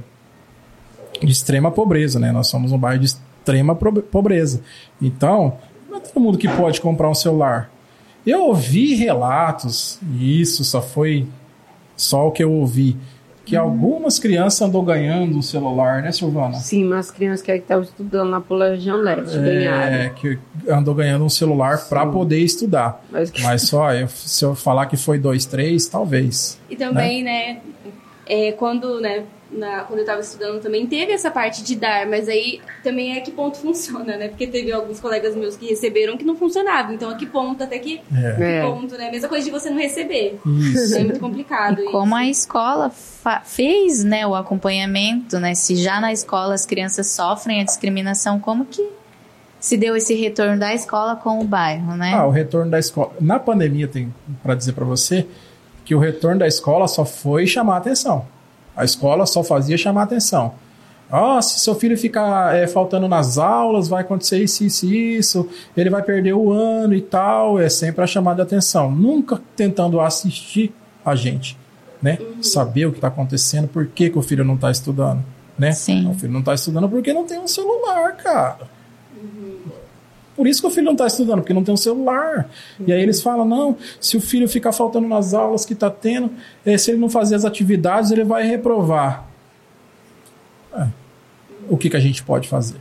de extrema pobreza, né? Nós somos um bairro de extrema pobreza. Então, não é todo mundo que pode comprar um celular. Eu ouvi relatos, e isso só foi só o que eu ouvi, que algumas crianças andou ganhando um celular, né, Silvana? Sim, mas as crianças que estavam estudando lá pro Legião Leste É, ganharam. que andou ganhando um celular para poder estudar. Mas, Mas só, eu- se eu falar que foi dois, três, talvez. E também, né, é, quando, né, na- quando eu tava estudando também teve essa parte de dar, mas aí também é que ponto funciona, né? Porque teve alguns colegas meus que receberam que não funcionava. Então, a que ponto, até que, É. que É. ponto, né? Mesma coisa de você não receber. Isso. É muito complicado. E como a escola fez né, o acompanhamento, né? Se já na escola as crianças sofrem a discriminação, como que se deu esse retorno da escola com o bairro, né? Ah, o retorno da escola. Na pandemia, tem para dizer para você que o retorno da escola só foi chamar atenção. A escola só fazia chamar atenção. Ó, se seu filho ficar é, faltando nas aulas, vai acontecer isso, isso, isso, ele vai perder o ano e tal. É sempre a chamada de atenção. Nunca tentando assistir a gente, né? Saber o que está acontecendo, por que, que o filho não está estudando, né? Sim. O filho não está estudando porque não tem um celular, cara. Por isso que o filho não está estudando, porque não tem um celular. E aí eles falam: não, se o filho ficar faltando nas aulas que está tendo, eh, se ele não fazer as atividades, ele vai reprovar. É. O que, que a gente pode fazer?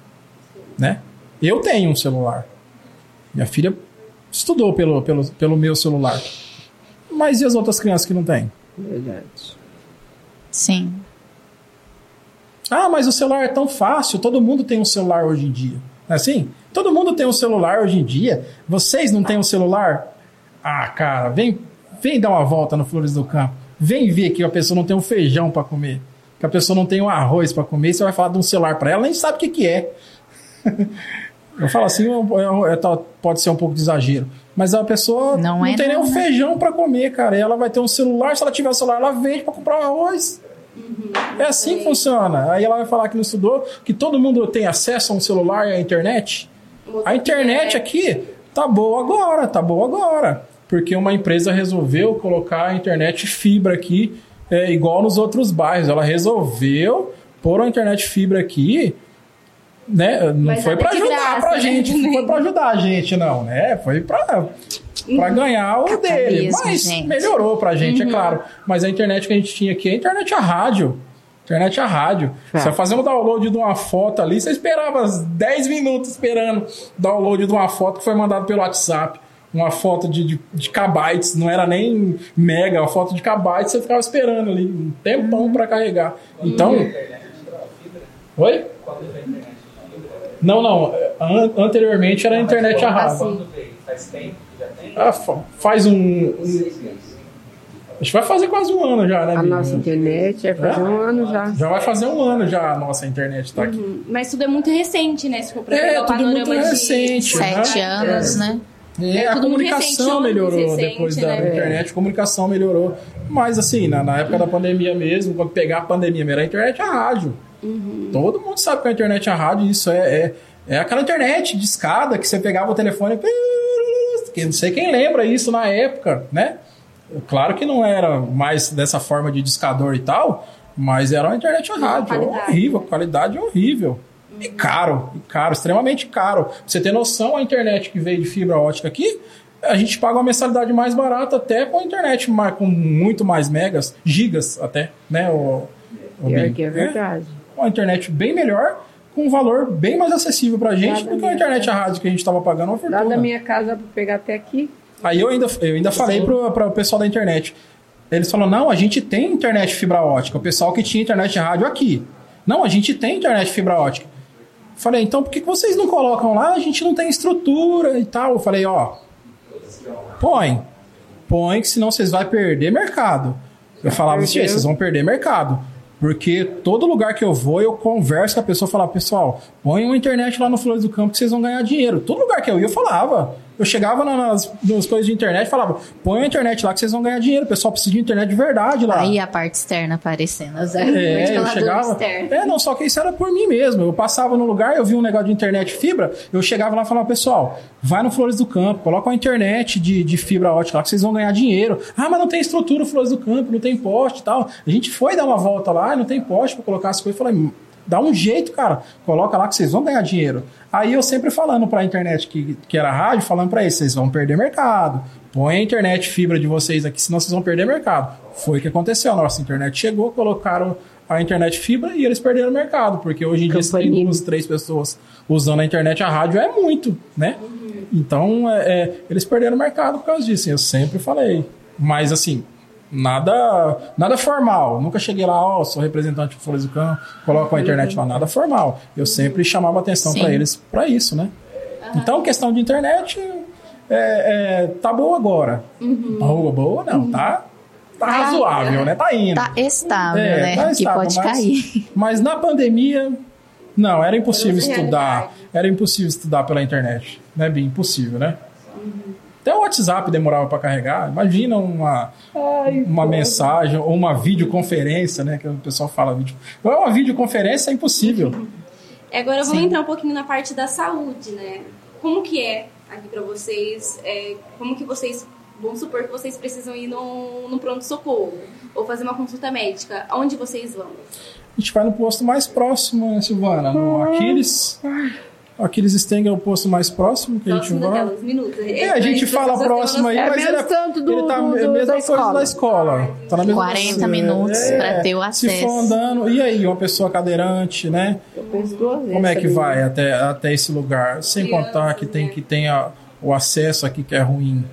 Né? Eu tenho um celular. Minha filha estudou pelo, pelo, pelo meu celular. Mas e as outras crianças que não têm? Verdade. Sim. Ah, mas o celular é tão fácil, todo mundo tem um celular hoje em dia. Não é assim? Todo mundo tem um celular hoje em dia. Vocês não têm um celular? Ah, cara, vem, vem dar uma volta no Flores do Campo. Vem ver que a pessoa não tem um feijão para comer, que a pessoa não tem um arroz para comer, e você vai falar de um celular para ela, nem sabe o que, que é. Eu falo assim, é- é- tá- pode ser um pouco de exagero. Mas a pessoa Não não, é tem nem um né? feijão para comer, cara. E ela vai ter um celular, se ela tiver um celular, ela vende para comprar um arroz. É assim que funciona. Aí ela vai falar que não estudou, que todo mundo tem acesso a um celular e à internet. A internet aqui tá boa agora, tá boa agora. Porque uma empresa resolveu colocar a internet fibra aqui, é, igual nos outros bairros. Ela resolveu pôr a internet fibra aqui né? Não Mas foi pra de ajudar graça, pra né? gente, não foi pra ajudar a gente, não, né? Foi pra, pra ganhar o dele. Mas gente. melhorou pra gente, é claro. Mas a internet que a gente tinha aqui é a internet a rádio. Internet a rádio. É. Você fazer um download de uma foto ali, você esperava 10 minutos esperando download de uma foto que foi mandada pelo WhatsApp. Uma foto de, de, de kbytes, não era nem mega, uma foto de kbytes, você ficava esperando ali um tempão pra carregar. Então. Oi? Não, não. An- anteriormente era a internet a rádio. Faz tempo que já tem? Ah, fa- faz um, um. Acho que vai fazer quase um ano já, né, A Bia? nossa internet vai fazer um ano já. Já vai fazer um ano já a nossa internet tá aqui. Mas tudo é muito recente, né? Se for pra É, pegar o tudo muito recente. Sete né? anos, né? É, É a comunicação recente, melhorou recente, depois da né? internet, a comunicação melhorou. Mas assim, na, na época da pandemia mesmo, quando pegar a pandemia, era a internet a rádio. Todo mundo sabe que a internet a rádio, isso é, é, é aquela internet de escada que você pegava o telefone e. Não sei quem lembra isso na época, né? Claro que não era mais dessa forma de discador e tal, mas era uma internet a rádio. qualidade. Horrível, qualidade horrível. E caro, e caro, extremamente caro. Pra você ter noção, a internet que veio de fibra ótica aqui, a gente paga uma mensalidade mais barata até com a internet mais- com muito mais megas, gigas até, né? O, o Pior que é verdade. Uma internet bem melhor, com um valor bem mais acessível pra gente Lá do que a internet a rádio que a gente tava pagando uma Lá fortuna. da minha casa pra pegar até aqui. Aí eu ainda, eu ainda falei pro, pro pessoal da internet. Eles falaram, não, a gente tem internet fibra ótica. O pessoal que tinha internet de rádio aqui. Não, a gente tem internet fibra ótica. Falei, então por que vocês não colocam lá? A gente não tem estrutura e tal. Eu falei, ó, põe. Põe, que senão vocês vão perder mercado. Eu falava assim, Perdeu. vocês vão perder mercado. Porque todo lugar que eu vou, eu converso com a pessoa e falo, pessoal, põe uma internet lá no Flores do Campo que vocês vão ganhar dinheiro. Todo lugar que eu ia, eu falava. Eu chegava na- nas, nas coisas de internet e falava, põe a internet lá que vocês vão ganhar dinheiro. O pessoal precisa de internet de verdade lá. Aí a parte externa aparecendo. Os É, eu chegava. externos. É, não, só que isso era por mim mesmo. Eu passava no lugar, eu vi um negócio de internet fibra, eu chegava lá e falava, pessoal, vai no Flores do Campo, coloca uma internet de, de fibra ótica lá que vocês vão ganhar dinheiro. Ah, mas não tem estrutura Flores do Campo, não tem poste e tal. A gente foi dar uma volta lá não tem poste pra colocar as coisas. Eu falei, dá um jeito, cara. Coloca lá que vocês vão ganhar dinheiro. Aí eu sempre falando pra internet que, que era rádio, falando pra eles, vocês vão perder mercado. Põe a internet fibra de vocês aqui, senão vocês vão perder mercado. Foi o que aconteceu. A nossa internet chegou, colocaram a internet fibra e eles perderam o mercado. Porque hoje em dia, se tem duas, três pessoas usando a internet, a rádio é muito, né? Então, é, é, eles perderam o mercado por causa disso. Eu sempre falei. Mas, assim, nada nada formal. Nunca cheguei lá, ó, sou representante do Campo, coloco a internet lá, nada formal. Eu sempre chamava atenção para eles para isso, né? Então, questão de internet é, é, tá boa agora. Boa, boa, não, tá, tá razoável, né? Tá indo. Tá estável, É, né? tá que estável, pode mas- cair. Mas na pandemia, não, era impossível estudar. Era impossível estudar pela internet. Né, Bim? Impossível, né? Até o WhatsApp demorava para carregar. Imagina uma, uma mensagem ou uma videoconferência, né? Que o pessoal fala. Vídeo... Uma videoconferência é impossível. É, Agora vamos Sim. entrar um pouquinho na parte da saúde, né? Como que é aqui pra vocês? É, como que vocês, vamos supor que vocês precisam ir num, num pronto-socorro ou fazer uma consulta médica. Aonde vocês vão? A gente vai no posto mais próximo, né, Silvana? No Aquiles. O Aquiles Steng é o posto mais próximo que a gente Próximo vai. minutos. É, a gente fala próximo aí, É mas ele, tanto do- ele tá do- a do- mesma da coisa escola. da escola. Tá na mesma 40 minutos pra ter o Se acesso. for andando, e aí, uma pessoa cadeirante, né? Eu penso duas vezes. Como é que vai até, até esse lugar? Sem contar que tem né? que tem a- o acesso aqui que é ruim,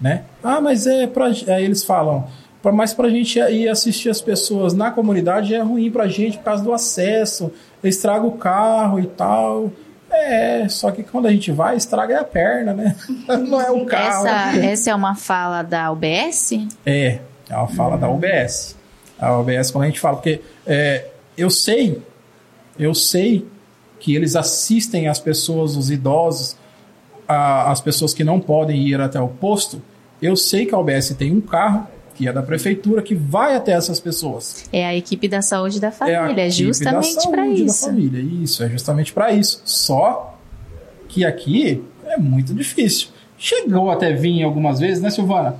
né? Ah, mas é pra. Aí eles falam, mas pra gente ir assistir as pessoas na comunidade é ruim pra gente por causa do acesso, estraga o carro e tal. É, só que quando a gente vai, estraga a perna, né? Não é o carro. Essa, essa é uma fala da UBS? É, é uma fala da UBS. A UBS, quando a gente fala, porque é, eu sei, eu sei que eles assistem as pessoas, os idosos, a- as pessoas que não podem ir até o posto. Eu sei que a UBS tem um carro, que é da prefeitura, que vai até essas pessoas. É a equipe da saúde da é a família, equipe justamente da para saúde isso. Da família. Isso, é justamente para isso. Só que aqui é muito difícil. Chegou até vir algumas vezes, né, Silvana?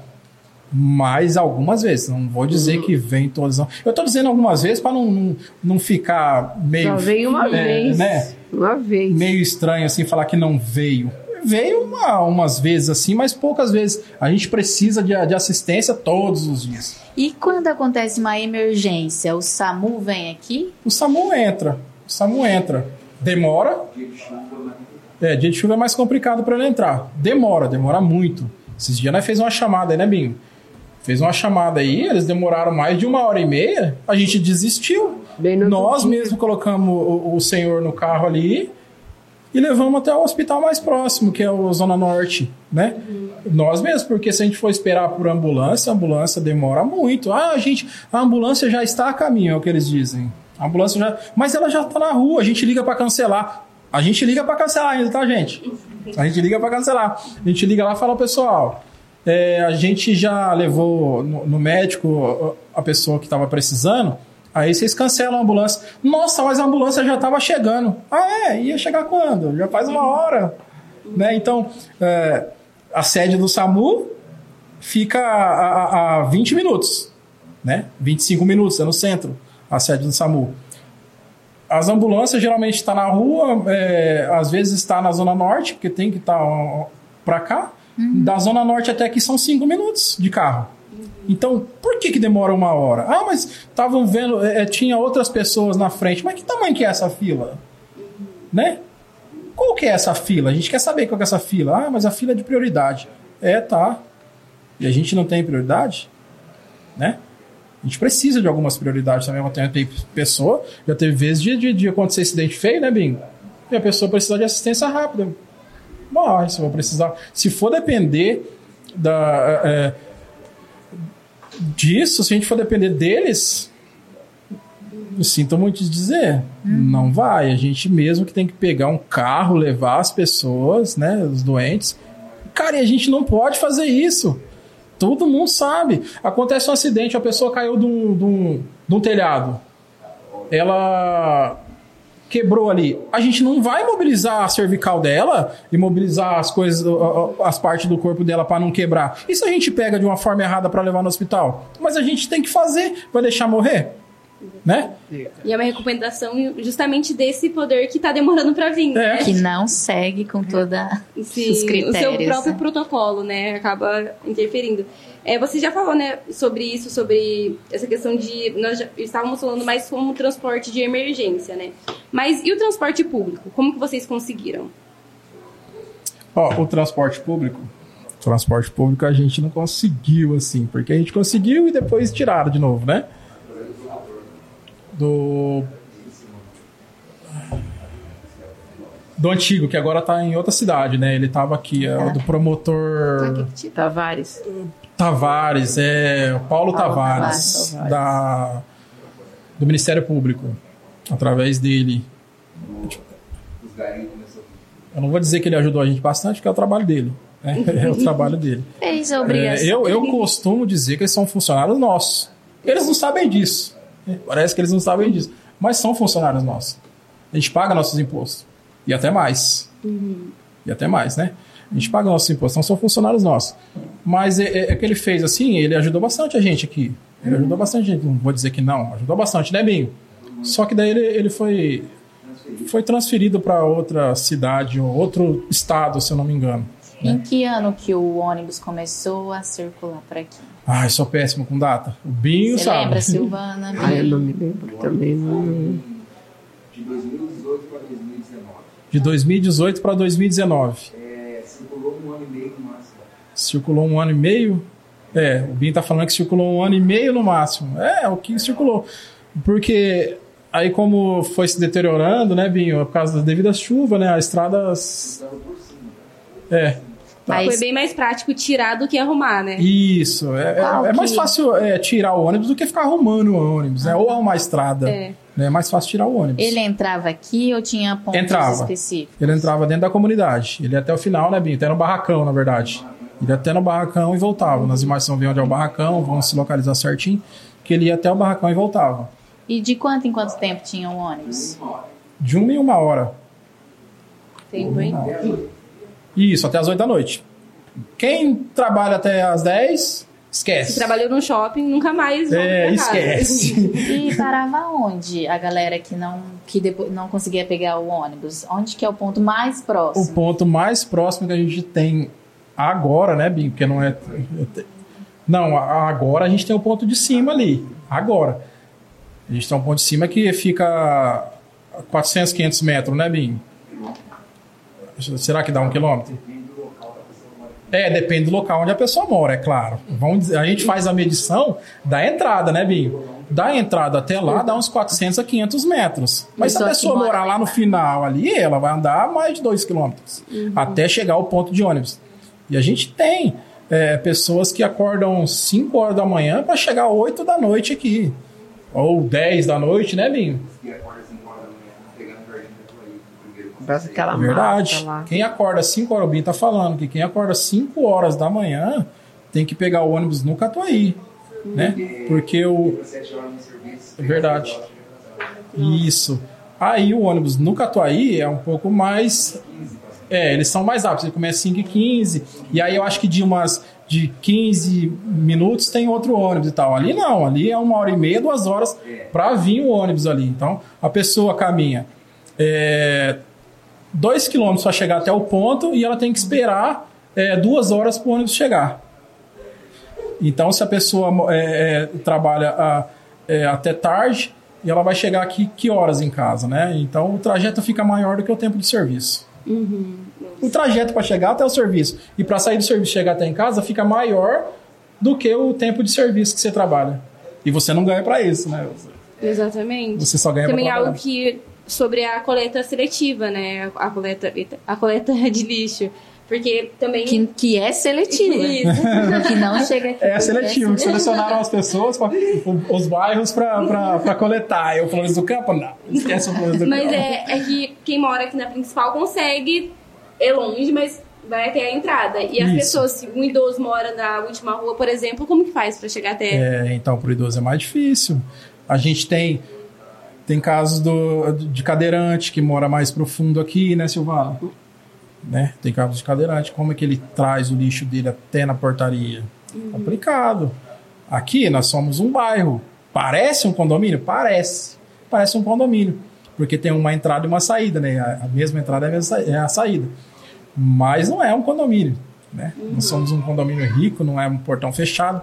Mas algumas vezes, não vou dizer que vem todas. não. Eu tô dizendo algumas vezes para não, não, não ficar meio. Só veio uma é, vez. Né? Uma vez. Meio estranho assim falar que não veio. Veio uma, umas vezes assim, mas poucas vezes. A gente precisa de, de assistência todos os dias. E quando acontece uma emergência, o SAMU vem aqui? O SAMU entra. O SAMU entra. Demora. É, dia de chuva é mais complicado para ele entrar. Demora, demora muito. Esses dias nós fez uma chamada aí, né, Binho? Fez uma chamada aí, eles demoraram mais de uma hora e meia, a gente desistiu. Bem no Nós mesmo colocamos o, o senhor no carro ali e levamos até o hospital mais próximo, que é o Zona Norte, né? Nós mesmos, porque se a gente for esperar por ambulância, a ambulância demora muito. Ah, a gente, a ambulância já está a caminho, é o que eles dizem. A ambulância já, mas ela já está na rua, a gente liga para cancelar. A gente liga para cancelar ainda, tá, gente? A gente liga para cancelar. A gente liga lá e fala, pessoal, é, a gente já levou no, no médico a pessoa que estava precisando. Aí vocês cancelam a ambulância. Nossa, mas a ambulância já estava chegando. Ah, é? Ia chegar quando? Já faz uma hora. Né? Então, é, a sede do SAMU fica a, a, a 20 minutos. Né? 25 minutos, é no centro, a sede do SAMU. As ambulâncias geralmente estão na rua, é, às vezes está na Zona Norte, porque tem que estar para cá. Da Zona Norte até aqui são 5 minutos de carro. Então, por que, que demora uma hora? Ah, mas estavam vendo, é, é, tinha outras pessoas na frente. Mas que tamanho que é essa fila? Né? Qual que é essa fila? A gente quer saber qual que é essa fila. Ah, mas a fila é de prioridade. É, tá. E a gente não tem prioridade? Né? A gente precisa de algumas prioridades também. Tem, tem pessoa, já teve vezes de, de, de acontecer acidente feio, né, Bingo? E a pessoa precisa de assistência rápida. Morre, se for precisar. Se for depender da, é, disso, se a gente for depender deles, sinto muito de dizer, não vai. A gente mesmo que tem que pegar um carro, levar as pessoas, né, os doentes. Cara, e a gente não pode fazer isso. Todo mundo sabe. Acontece um acidente, a pessoa caiu de um, de um, de um telhado. Ela quebrou ali. A gente não vai mobilizar a cervical dela e mobilizar as coisas, as partes do corpo dela para não quebrar. E se a gente pega de uma forma errada para levar no hospital? Mas a gente tem que fazer. Vai deixar morrer? Né? E é uma recomendação justamente desse poder que tá demorando para vir. É. né? Que não segue com toda Sim, os critérios. o seu próprio né? protocolo, né? Acaba interferindo. É, você já falou, né, sobre isso, sobre essa questão de. Nós já estávamos falando mais como transporte de emergência, né? Mas e o transporte público? Como que vocês conseguiram? Ó, o transporte público. O transporte público a gente não conseguiu, assim, porque a gente conseguiu e depois tiraram de novo, né? Do. Do antigo, que agora tá em outra cidade, né? Ele tava aqui, é o do promotor Tavares. Tavares, é Paulo, Paulo Tavares, Tavares. da do Ministério Público, através dele. Eu não vou dizer que ele ajudou a gente bastante, porque é o trabalho dele. né? É o trabalho dele. Fez a É, obrigação. eu, eu costumo dizer que eles são funcionários nossos. Eles não sabem disso. Parece que eles não sabem disso. Mas são funcionários nossos. A gente paga nossos impostos. E até mais. E até mais, né? A gente paga nossos impostos, então são funcionários nossos. Mas é, é, é que ele fez assim, ele ajudou bastante a gente aqui. Ele ajudou bastante a gente. Não vou dizer que não, ajudou bastante, né, Binho? Só que daí ele, ele foi, foi transferido para outra cidade ou outro estado, se eu não me engano. Em que ano que o ônibus começou a circular por aqui? Ai, sou péssimo com data. O Binho Você sabe. lembra, Silvana? Ah, eu não me lembro também. Não... de 2018 para 2019. De 2018 para 2019. É, circulou um ano e meio no máximo. Circulou um ano e meio. É, o Binho tá falando que circulou um ano e meio no máximo. É, o que circulou. Porque aí como foi se deteriorando, né, Binho? Por causa das devidas chuvas, né? As estradas. Estava por cima. É. Mas Foi bem mais prático tirar do que arrumar, né? Isso. É, é- é mais fácil é, tirar o ônibus do que ficar arrumando o ônibus, né? Ou arrumar a estrada. É. né? É mais fácil tirar o ônibus. Ele entrava aqui ou tinha pontos Entrava. específicos? Ele entrava dentro da comunidade. Ele ia até o final, né, Binho? Até no barracão, na verdade. Ele ia até no barracão e voltava. Nas imagens vão ver onde é o barracão, vão se localizar certinho. Que ele ia até o barracão e voltava. E de quanto em quanto tempo tinha o ônibus? De uma em uma hora. Tempo, hein? Isso, até as 8 da noite. Quem trabalha até as 10, esquece. Se trabalhou no shopping, nunca mais É, esquece. E parava onde a galera que não que depois não conseguia pegar o ônibus? Onde que é o ponto mais o próximo? ponto mais próximo que a gente tem agora, né, Bim? Porque não é. Não, agora a gente tem o ponto de cima ali. Agora. A gente tem um ponto de cima que fica a 400, 500 metros, né, Bim? Será que dá um quilômetro? É, depende do local onde a pessoa mora, é claro. Vamos a gente faz a medição da entrada, né, Binho? Da entrada até lá dá uns 400 a 500 metros. Mas se a Pessoa morar lá no final ali, ela vai andar mais de 2 quilômetros até chegar ao ponto de ônibus. E a gente tem é, pessoas que acordam 5 horas da manhã para chegar 8 da noite aqui. Ou 10 da noite, né, Binho? E acorda 5 horas da manhã, pegando o jardim da Tuaí, Verdade. mata lá. Quem acorda 5 horas, o Binho tá falando que quem acorda 5 horas da manhã tem que pegar o ônibus no Catuaí, né? Porque o, Fica 7 horas no serviço. É verdade. Isso. Aí o ônibus no Catuaí é um pouco mais. É, eles são mais rápidos. Ele começa 5 e 15. E aí eu acho que de umas de 15 minutos tem outro ônibus e tal. Ali não, ali é uma hora e meia, duas horas para vir o ônibus ali. Então a pessoa caminha é, dois quilômetros para chegar até o ponto e ela tem que esperar é, duas horas para o ônibus chegar. Então, se a pessoa é, é, trabalha a- é, até tarde, e ela vai chegar aqui que horas em casa, né? Então, o trajeto fica maior do que o tempo de serviço. O trajeto para chegar até o serviço e para sair do serviço e chegar até em casa fica maior do que o tempo de serviço que você trabalha. E você não ganha para isso, né? Exatamente. Você só ganha Também pra algo trabalhar. que sobre a coleta seletiva, né? A coleta, a coleta de lixo. Porque também. Que, que é seletiva. Isso. que não chega aqui. É seletivo, que selecionaram as pessoas, pra, o- os bairros para coletar. Eu Flores do Campo, não. Esquece o Flores do Mas Campo. é, é que quem mora aqui na principal consegue, é longe, mas vai até a entrada. E as Isso. pessoas, se um idoso mora na última rua, por exemplo, como que faz pra chegar até. É, então, para o idoso é mais difícil. A gente tem tem casos do, de cadeirante que mora mais profundo aqui, né, Silvana? Né? Tem casos de cadeirante. Como é que ele traz o lixo dele até na portaria? Complicado. Aqui nós somos um bairro. Parece um condomínio? Parece. Parece um condomínio. Porque tem uma entrada e uma saída, né? A mesma entrada é a, mesma é a saída. Mas não é um condomínio, né? Nós somos um condomínio rico, não é um portão fechado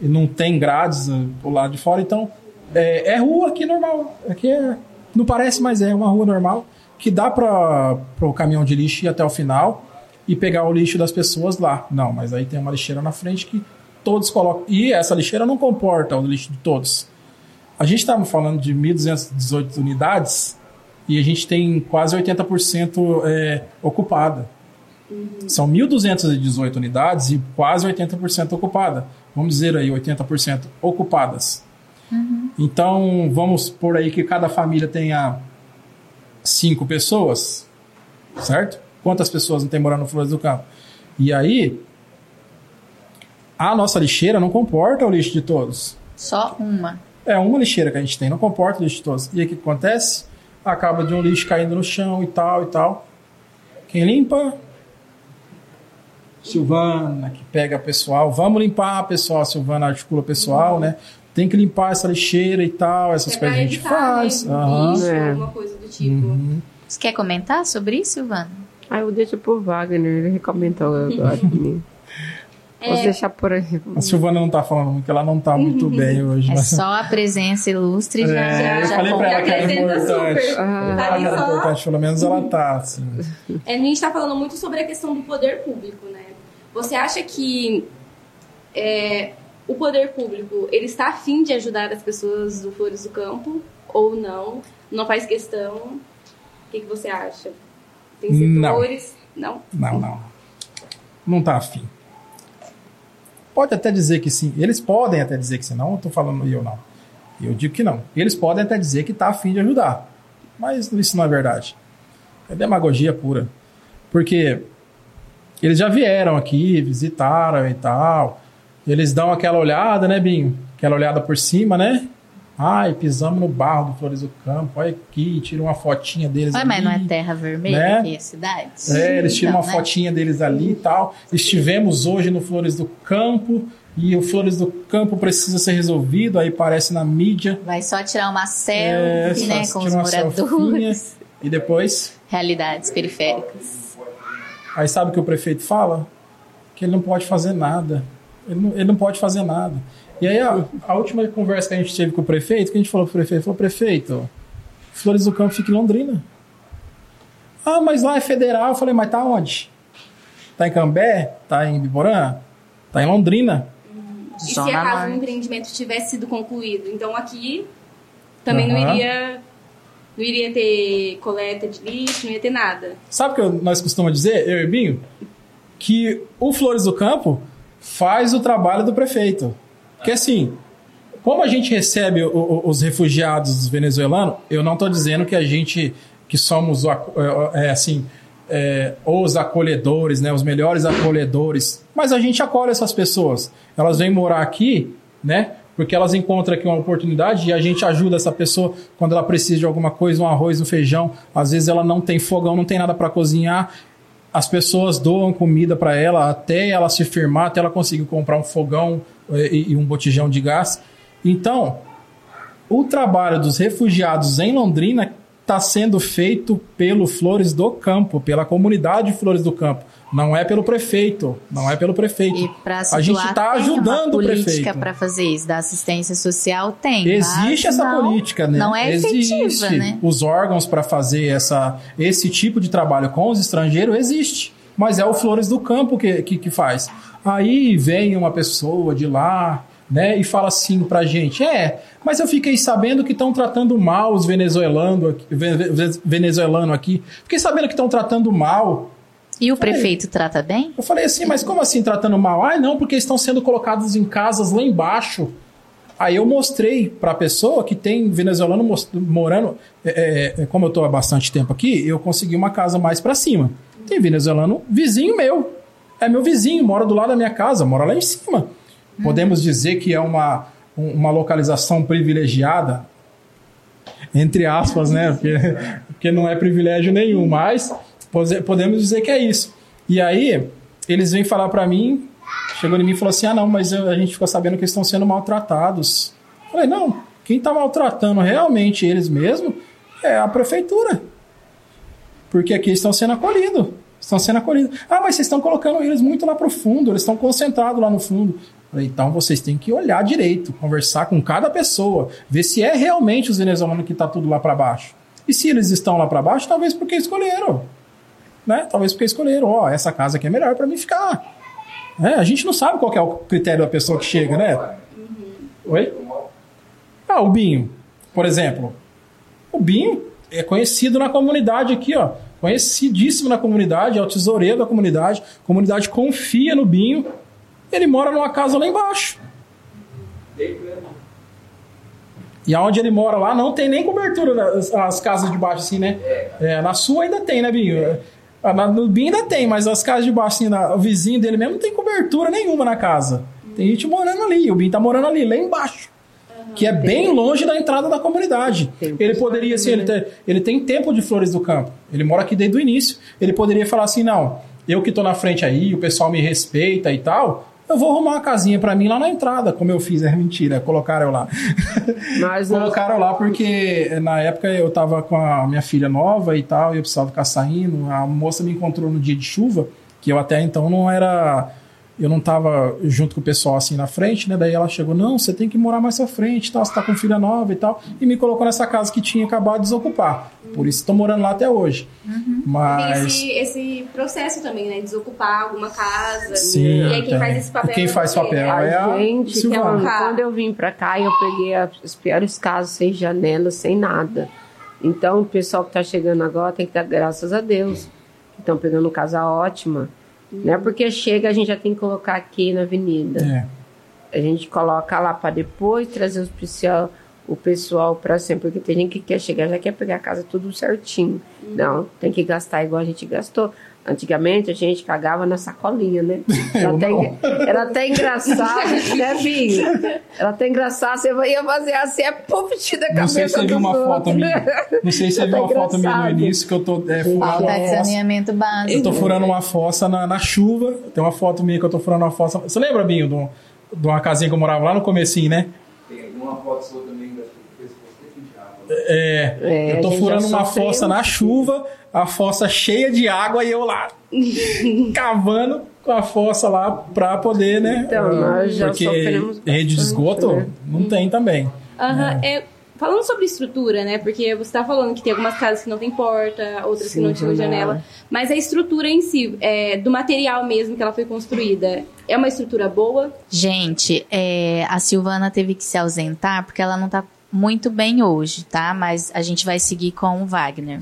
e não tem grades eh, pro lado de fora, então é, é rua aqui normal. Aqui é, não parece, mas é uma rua normal que dá para o caminhão de lixo ir até o final e pegar o lixo das pessoas lá. Não, mas aí tem uma lixeira na frente que todos colocam. E essa lixeira não comporta o lixo de todos. A gente estava falando de 1.218 unidades e a gente tem quase 80% é, ocupada. São 1.218 unidades e quase 80% ocupada. Vamos dizer aí, 80% ocupadas. Então, vamos por aí que cada família tenha cinco pessoas, certo? Quantas pessoas não tem morando no Flores do Campo? E aí, a nossa lixeira não comporta o lixo de todos. Só uma. É uma lixeira que a gente tem, não comporta o lixo de todos. E aí o que acontece? Acaba de um lixo caindo no chão e tal e tal. Quem limpa? Silvana, que pega pessoal. Vamos limpar, pessoal. A Silvana articula pessoal, né? Tem que limpar essa lixeira e tal, essas pra coisas a gente evitar, faz. Né, bicho, É. alguma coisa do tipo. Uhum. Você quer comentar sobre isso, Silvana? Ah, eu deixo por Wagner, ele comentou agora. É. deixar por aí. A Silvana não tá falando muito, que ela não tá muito bem hoje. É mas- só a presença ilustre já. É, eu já falei pra ela que era importante. super. Ah. Tá ali só. importante, pelo menos ela tá, assim. É, a gente está falando muito sobre a questão do poder público, né? Você acha que é, o poder público ele está afim de ajudar as pessoas do Flores do Campo ou não? Não faz questão? O que, que você acha? Tem Não. setores? Não. Não, não. Não tá afim. Pode até dizer que sim. Eles podem até dizer que sim. Não, tô falando eu não. Eu digo que não. Eles podem até dizer que tá afim de ajudar. Mas isso não é verdade. É demagogia pura. Porque eles já vieram aqui, visitaram e tal. Eles dão aquela olhada, né, Binho? Aquela olhada por cima, né? Ai, pisamos no barro do Flores do Campo. Olha aqui, tira uma fotinha deles Ué, ali. mas não é terra vermelha Né? aqui, a cidade? É, eles tiram Então, uma né? fotinha deles ali e tal. Estivemos hoje no Flores do Campo e o Flores do Campo precisa ser resolvido, aí aparece na mídia. Vai só tirar uma É, selfie, só né, com os moradores. E depois, Realidades periféricas. aí sabe o que o prefeito fala? Que ele não pode fazer nada. Ele não, ele não pode fazer nada. E aí a, a última conversa que a gente teve com o prefeito, que a gente falou pro prefeito, falou, prefeito, Flores do Campo fica em Londrina. Ah, mas lá é federal. Eu falei, mas tá onde? Tá em Cambé? Tá em Biporã? Tá em Londrina. E se acaso o Norte. empreendimento tivesse sido concluído? Então aqui também não Aham. iria não iria ter coleta de lixo, não ia ter nada. Sabe o que nós costumamos dizer, eu e Binho? Que o Flores do Campo faz o trabalho do prefeito. Porque assim, como a gente recebe o- o- os refugiados venezuelanos, eu não estou dizendo que a gente, que somos é, é, assim, é, os acolhedores, né, os melhores acolhedores, mas a gente acolhe essas pessoas. Elas vêm morar aqui, né? Porque elas encontram aqui uma oportunidade e a gente ajuda essa pessoa quando ela precisa de alguma coisa, um arroz, um feijão. Às vezes ela não tem fogão, não tem nada para cozinhar. As pessoas doam comida para ela até ela se firmar, até ela conseguir comprar um fogão eh, e, e um botijão de gás. Então, o trabalho dos refugiados em Londrina está sendo feito pelo Flores do Campo, pela comunidade Flores do Campo. Não é pelo prefeito. Não é pelo prefeito. E para a gente está ajudando o política prefeito. para fazer isso, da assistência social tem. Existe essa não- política, né? Não é existe. efetiva, né? Os órgãos para fazer essa, esse tipo de trabalho com os estrangeiros existe. Mas é o Flores do Campo que, que, que faz. Aí vem uma pessoa de lá, né, e fala assim pra gente: é, mas eu fiquei sabendo que estão tratando mal os venezuelanos aqui, ve- ve- venezuelano aqui. Fiquei sabendo que estão tratando mal. E o prefeito trata bem? Eu falei assim, mas como assim tratando mal? Ah, não, porque estão sendo colocados em casas lá embaixo. Aí eu mostrei para a pessoa que tem venezuelano morando, é, é, como eu estou há bastante tempo aqui, eu consegui uma casa mais para cima. Tem venezuelano vizinho meu. É meu vizinho, mora do lado da minha casa, mora lá em cima. Podemos dizer que é uma, um- uma localização privilegiada, entre aspas, né? Porque, porque não é privilégio nenhum, mas podemos dizer que é isso. E aí, eles vêm falar para mim, chegou em mim e falou assim: ah, não, mas a gente ficou sabendo que estão sendo maltratados. Eu falei: não, quem está maltratando realmente eles mesmos é a prefeitura. Porque aqui estão sendo acolhidos. Estão sendo acolhidos. Ah, mas vocês estão colocando eles muito lá pro fundo, eles estão concentrados lá no fundo. Então vocês têm que olhar direito, conversar com cada pessoa, ver se é realmente os venezuelanos que está tudo lá para baixo. E se eles estão lá para baixo, talvez porque escolheram. Né? Talvez porque escolheram, ó, essa casa aqui é melhor para mim ficar. É, a gente não sabe qual é o critério da pessoa que chega, né? Oi? Ah, o Binho, por exemplo. O Binho é conhecido na comunidade aqui, ó. Conhecidíssimo na comunidade, é o tesoureiro da comunidade. A comunidade confia no Binho. Ele mora numa casa lá embaixo. E aonde ele mora lá não tem nem cobertura nas as casas de baixo, assim, né? É, na sua ainda tem, né, Binho? Ah, No Binho ainda tem, mas as casas de baixo, assim, na- o vizinho dele mesmo não tem cobertura nenhuma na casa. Tem gente morando ali, o Binho tá morando ali, lá embaixo. Que é bem longe da entrada da comunidade. Tem Ele poderia, assim, ele, tem- ele tem tempo de Flores do Campo. Ele mora aqui desde o início. Ele poderia falar assim: não, eu que tô na frente aí, o pessoal me respeita e tal. Eu vou arrumar uma casinha pra mim lá na entrada, como eu fiz, é mentira, colocaram eu lá. Colocaram lá porque na época eu tava com a minha filha nova e tal, e eu precisava ficar saindo. A moça me encontrou no dia de chuva, que eu até então não era. Eu não tava junto com o pessoal assim na frente, né? Daí ela chegou, não, você tem que morar mais à frente, tal, você tá com filha nova e tal. E me colocou nessa casa que tinha acabado de desocupar. Por isso estou morando lá até hoje. Tem Mas. esse, esse processo também, né? Desocupar alguma casa. Sim, e aí quem tem. faz esse papel E quem é faz papel né? é a gente, Silvana. quando, quando eu vim pra cá, eu peguei as piores casas, sem janela, sem nada. Então, o pessoal que tá chegando agora tem que dar graças a Deus. que Estão pegando casa ótima. Não é porque chega, a gente já tem que colocar aqui na avenida. É. A gente coloca lá para depois trazer o pessoal, o pessoal para sempre. Porque tem gente que quer chegar, já quer pegar a casa tudo certinho. Não, tem que gastar igual a gente gastou. Antigamente a gente cagava na sacolinha, né? Era até, era até engraçado, né, Binho? Era até engraçado, você ia fazer assim, é puf da cabeça Não sei se você viu uma foto minha. Não sei se você Tá viu uma foto minha no engraçado. início que eu tô é, furando Falta uma de fossa. saneamento básico. Eu tô furando uma fossa na, na chuva. Tem uma foto minha que eu tô furando uma fossa. Você lembra, Binho, do, de uma casinha que eu morava lá no comecinho, né? Tem alguma foto sua também da fez você de água. É, É, eu tô furando uma fossa na chuva, a fossa cheia de água e eu lá cavando com a fossa lá pra poder, né? Então, nós já Porque sofremos rede de bastante, esgoto né? não tem também. Aham, é, falando sobre estrutura, né? Porque você tá falando que tem algumas casas que não tem porta, outras que Sim, não tinham janela. janela. Mas a estrutura em si, é, do material mesmo que ela foi construída, é uma estrutura boa? Gente, é, a Silvana teve que se ausentar porque ela não tá muito bem hoje, tá? Mas a gente vai seguir com o Wagner.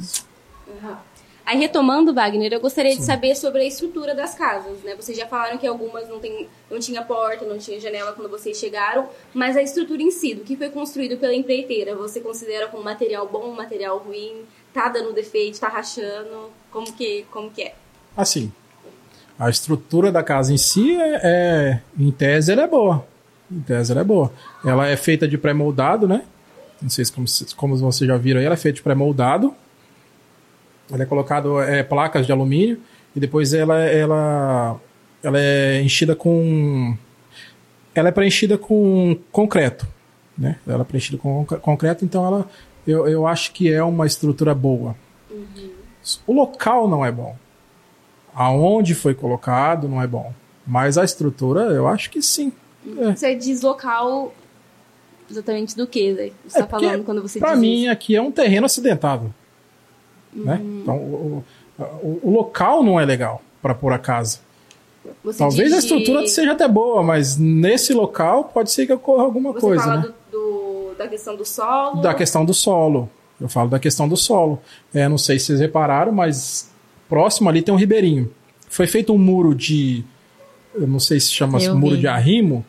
Aí, retomando, Wagner, eu gostaria de saber sobre a estrutura das casas, né? Vocês já falaram que algumas não, tem, não tinha porta, não tinha janela quando vocês chegaram, mas a estrutura em si, do que foi construído pela empreiteira, você considera como material bom, material ruim? Tá dando defeito, tá rachando? Como que, como que é? Assim, a estrutura da casa em si, é, é- em tese, ela é boa. Em tese, ela é boa. Ela é feita de pré-moldado, né? Não sei se como, como vocês já viram aí, ela é feita de pré-moldado. Ela é colocado é, placas de alumínio e depois ela, ela, ela é enchida com. Ela é preenchida com concreto, né? Ela é preenchida com concre- concreto, então ela, eu, eu acho que é uma estrutura boa. O local não é bom. Aonde foi colocado não é bom. Mas a estrutura, eu acho que sim. É. Você diz local exatamente do que? Você É tá falando quando você diz mim, isso? aqui é um terreno acidentado. Né? Então, o, o- o local não é legal para pôr a casa. Você Talvez a de- estrutura seja até boa, mas nesse local pode ser que ocorra alguma Você coisa. fala né? do, do- da questão do solo. Da questão do solo. Eu falo da questão do solo. É, não sei se vocês repararam, mas próximo ali tem um ribeirinho. Foi feito um muro de. Eu não sei se chama Eu muro vi. de arrimo.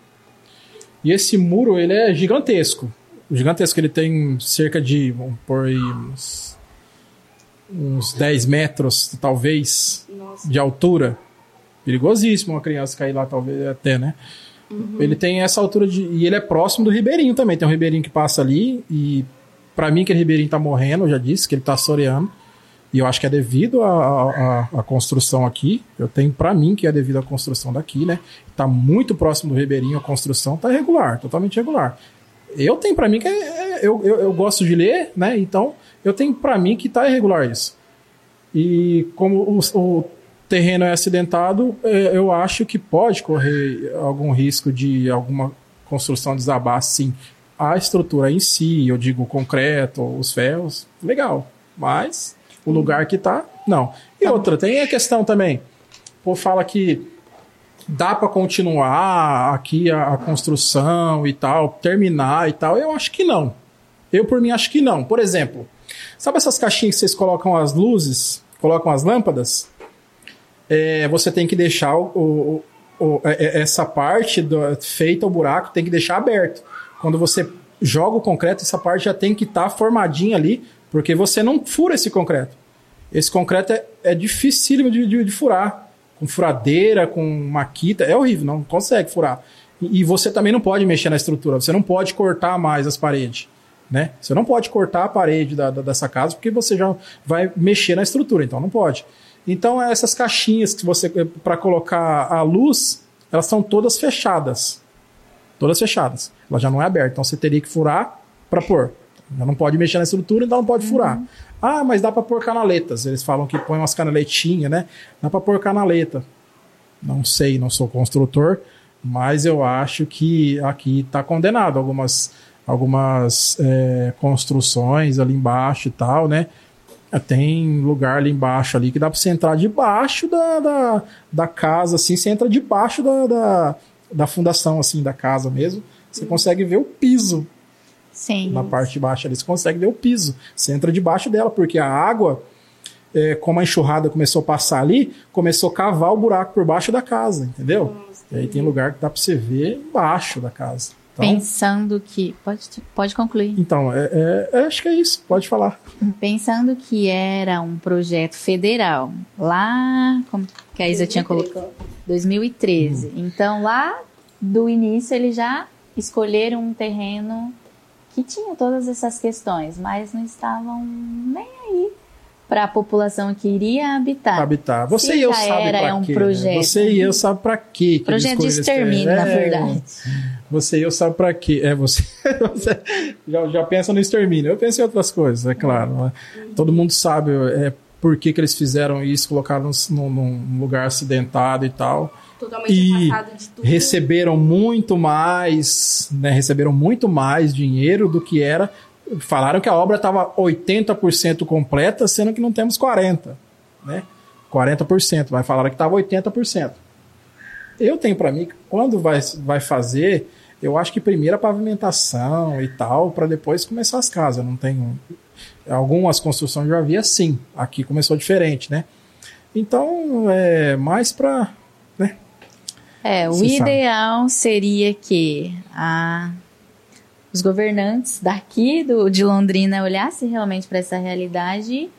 E esse muro ele é gigantesco. Gigantesco, ele tem cerca de. Vamos pôr aí uns, uns 10 metros, talvez, Nossa. de altura. Perigosíssimo uma criança cair lá, talvez até, né? Ele tem essa altura de. E ele é próximo do ribeirinho também. Tem um ribeirinho que passa ali. E para mim, aquele ribeirinho tá morrendo, eu já disse que ele tá soreando. E eu acho que é devido à construção aqui. Eu tenho para mim que é devido à construção daqui, né? Tá muito próximo do ribeirinho, a construção tá irregular, totalmente irregular. Eu tenho para mim que é, é- eu, eu, eu gosto de ler, né? Então eu tenho para mim que tá irregular isso. E como o, o terreno é acidentado, é, eu acho que pode correr algum risco de alguma construção desabar, sim. A estrutura em si, eu digo concreto, os ferros, legal. Mas o lugar que tá, não. E outra, tem a questão também. Povo fala que dá para continuar aqui a, a construção e tal, terminar e tal. Eu acho que não. Eu, por mim, acho que não. Por exemplo, sabe essas caixinhas que vocês colocam as luzes, colocam as lâmpadas? É, você tem que deixar o, o- o- é- é- essa parte do, feita o buraco, tem que deixar aberto. Quando você joga o concreto, essa parte já tem que estar formadinha ali, porque você não fura esse concreto. Esse concreto é, é dificílimo de, de- de furar. Com furadeira, com maquita, é horrível, não consegue furar. E, e você também não pode mexer na estrutura, você não pode cortar mais as paredes. Né? Você não pode cortar a parede da- da- dessa casa porque você já vai mexer na estrutura, então não pode. Então essas caixinhas que você para colocar a luz, elas são todas fechadas. Todas fechadas. Ela já não é aberta, então você teria que furar para pôr. Já não pode mexer na estrutura, então não pode furar. Ah, mas dá para pôr canaletas. Eles falam que põe umas canaletinhas, né? Dá para pôr canaleta. Não sei, não sou construtor, mas eu acho que aqui está condenado algumas algumas é, construções ali embaixo e tal, né? Tem lugar ali embaixo ali que dá para você entrar debaixo da, da, da casa, assim, você entra debaixo da, da, da fundação, assim, da casa mesmo. Você consegue ver o piso Sim. na parte de baixo ali, você consegue ver o piso. Você entra debaixo dela, porque a água, é, como a enxurrada começou a passar ali, começou a cavar o buraco por baixo da casa, entendeu? E aí tem lugar que dá para você ver embaixo da casa. Então, Pensando que. Pode, pode concluir. então é, é- é- acho que é isso, pode falar. Pensando que era um projeto federal, lá, como que a Isa tinha colocado? 2013. Então, lá do início, eles já escolheram um terreno que tinha todas essas questões, mas não estavam nem aí para a população que iria habitar. habitar. Você Se e eu sabe era, pra é um quê, né? projeto. Você e eu sabe pra quê. que Projeto de extermínio, na terreno. verdade. É, você e eu sabe pra quê. É, você, você já, já pensa no extermínio. Eu penso em outras coisas, é claro. né? Todo mundo sabe é, por que, que eles fizeram isso, colocaram num, num lugar acidentado e tal. Totalmente E afastado de tudo. receberam muito mais, né, receberam muito mais dinheiro do que era. Falaram que a obra estava 80% completa, sendo que não temos 40%, né? 40%, mas falaram que estava 80%. Eu tenho para mim que quando vai, vai fazer, eu acho que primeiro a pavimentação e tal, para depois começar as casas. Não tenho algumas construções já havia sim. Aqui começou diferente, né? Então, é mais para É, o Você sabe. ideal seria que a- os governantes daqui do, de Londrina olhassem realmente para essa realidade e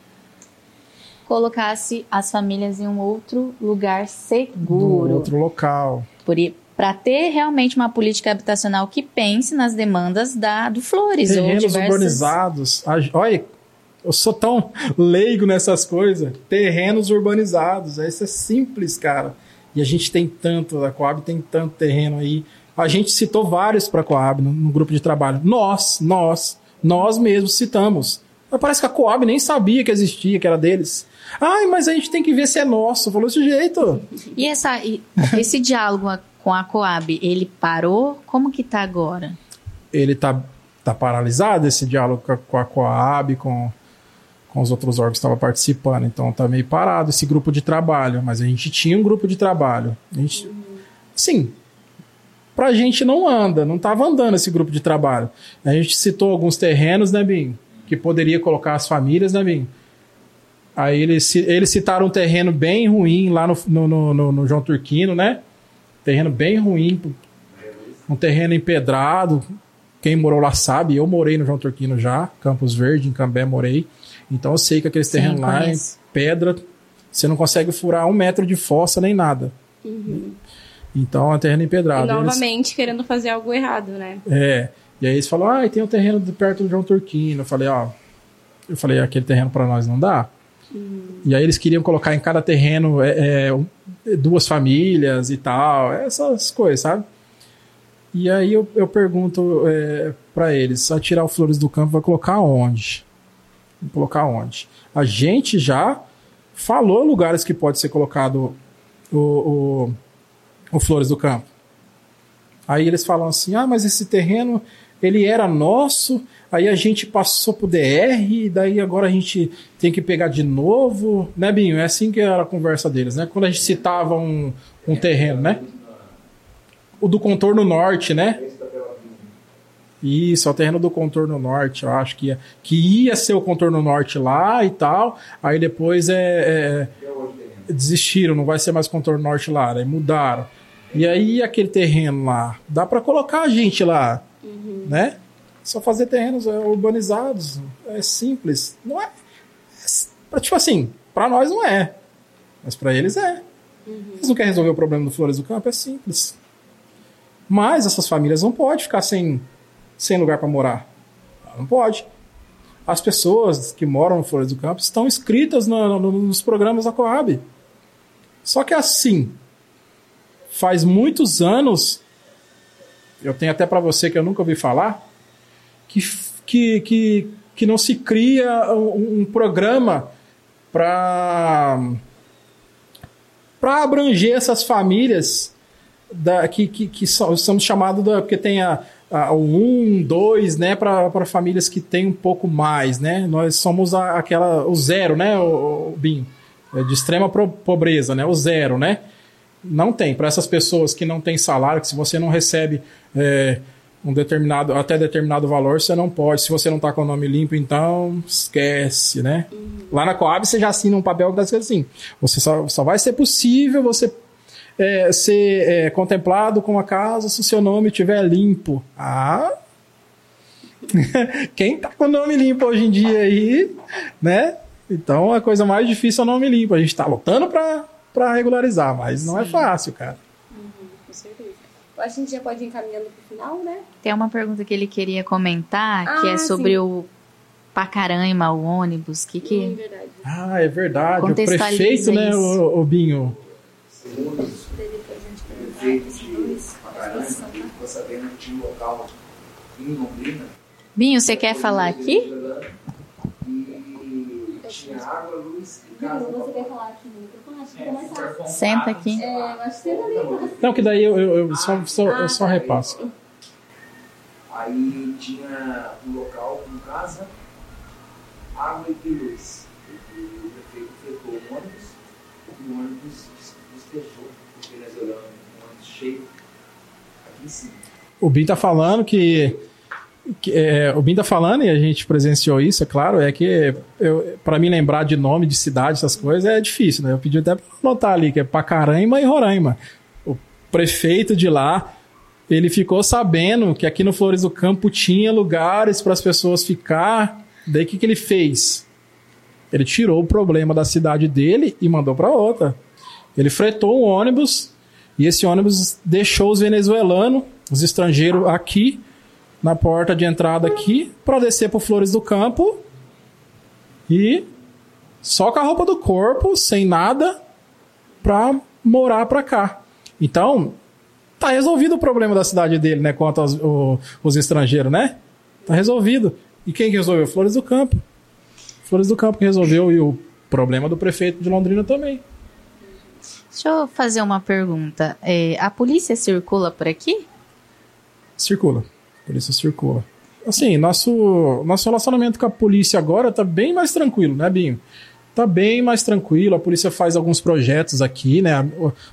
colocasse as famílias em um outro lugar do seguro. outro local. Para ter realmente uma política habitacional que pense nas demandas da, do Flores. ou Terrenos diversas... urbanizados. Olha, eu sou tão leigo nessas coisas. Terrenos urbanizados. Isso é simples, cara. E a gente tem tanto, a Coab tem tanto terreno aí. A gente citou vários para a Coab no, no grupo de trabalho. Nós, nós, nós mesmos citamos. Mas parece que a Coab nem sabia que existia, que era deles. Ai, mas a gente tem que ver se é nosso. Falou desse jeito. E, essa, e esse diálogo com a Coab, ele parou? Como que tá agora? ele tá, tá paralisado esse diálogo com a, com a Coab, com, com os outros órgãos que estavam participando. Então tá meio parado esse grupo de trabalho. Mas a gente tinha um grupo de trabalho. A gente, sim, pra gente não anda, não tava andando esse grupo de trabalho. A gente citou alguns terrenos, né, Bim? Que poderia colocar as famílias, né, Bim? Aí eles, eles citaram um terreno bem ruim lá no, no- no- no João Turquino, né? Terreno bem ruim, um terreno empedrado. Quem morou lá sabe, eu morei no João Turquino já, Campos Verde, em Cambé morei. Então eu sei que aqueles Sim, terrenos lá em conheço. pedra, você não consegue furar um metro de fossa nem nada. Então é um terreno E empedrado. Eles- novamente querendo fazer algo errado, né? é. E aí eles falaram, ah, tem um terreno de perto do João Turquino. Eu falei, ó. Eu falei, aquele terreno para nós não dá. E aí eles queriam colocar em cada terreno é, é, um- duas famílias e tal, essas coisas, sabe? E aí eu, eu pergunto é, para eles, a tirar o Flores do Campo vai colocar onde? Colocar onde? A gente já falou lugares que pode ser colocado o, o, o Flores do Campo. Aí eles falam assim: ah, mas esse terreno ele era nosso, aí a gente passou pro DR, e daí agora a gente tem que pegar de novo, né, Binho? É assim que era a conversa deles, né? Quando a gente citava um, um terreno, né? O do contorno norte, né? Isso, é o terreno do contorno norte, eu acho que ia, que ia ser o contorno norte lá e tal. Aí depois é, é, desistiram, não vai ser mais contorno norte lá, aí mudaram. E aí aquele terreno lá, dá para colocar a gente lá, né? Só fazer terrenos é, urbanizados, é simples. Não é, é tipo assim, para nós não é, mas para eles é. Eles não querem resolver o problema do Flores do Campo, é simples. Mas essas famílias não podem ficar sem, sem lugar para morar. Não pode. As pessoas que moram no Flores do Campo estão inscritas no- no- nos programas da Coab. Só que assim, faz muitos anos, eu tenho até para você que eu nunca ouvi falar, que, que, que, que não se cria um, um programa para para abranger essas famílias da, que, que, que são, somos chamados porque tem a, o 1, 2, né, para famílias que têm um pouco mais, né? Nós somos a, aquela o zero, né, o, o Bim, É de extrema pro- pobreza, né, o zero, né? Não tem para essas pessoas que não têm salário, que se você não recebe é, um determinado até determinado valor, você não pode. Se você não está com o nome limpo, então esquece, né? Lá na Coab você já assina um papel que está assim: você só, só vai ser possível você é, ser é, contemplado com a casa se o seu nome estiver limpo. Ah! Quem tá com o nome limpo hoje em dia aí, né? Então a coisa mais difícil é o nome limpo. A gente tá lutando pra, pra regularizar, mas não é fácil, cara. Com certeza. Que a gente já pode ir encaminhando pro final, né? Tem uma pergunta que ele queria comentar, que Ah, é sobre sim. o Pacaranha, o ônibus, que Hum, que... verdade. Ah, é verdade. O prefeito, né, isso. o, o Binho? Segundo os prefeitos de Macarana, ficou sabendo que tinha um local em Londrina Binho, você quer falar aqui? e tinha água, luz e casa. falar aqui no microfone? Acho que fica mais fácil. Senta aqui. É, eu acho que ali. Não, que daí eu, eu, eu só, só, eu só repasso. Aí tinha um local com casa, água e luz. E o prefeito fretou o ônibus e o ônibus des- despejou o venezuelano, um ônibus O Bin tá falando que. que, é, o Bin tá falando, e a gente presenciou isso, é claro, é que para me lembrar de nome de cidade, essas coisas, é difícil, né? Eu pedi até pra anotar ali, que é Pacaranha e Roraima. O prefeito de lá, ele ficou sabendo que aqui no Flores do Campo tinha lugares para as pessoas ficar. Daí o que, que ele fez? Ele tirou o problema da cidade dele e mandou para outra. Ele fretou um ônibus e esse ônibus deixou os venezuelanos, os estrangeiros aqui, na porta de entrada aqui, para descer para Flores do Campo e só com a roupa do corpo, sem nada, para morar para cá. Então, tá resolvido o problema da cidade dele, né, quanto aos o- os estrangeiros, né? Tá resolvido. E quem que resolveu? Flores do Campo. Flores do Campo que resolveu e o problema do prefeito de Londrina também. Deixa eu fazer uma pergunta. É, a polícia circula por aqui? Circula. A polícia circula. Assim, nosso, nosso relacionamento com a polícia agora tá bem mais tranquilo, né, Binho? Tá bem mais tranquilo. A polícia faz alguns projetos aqui, né? A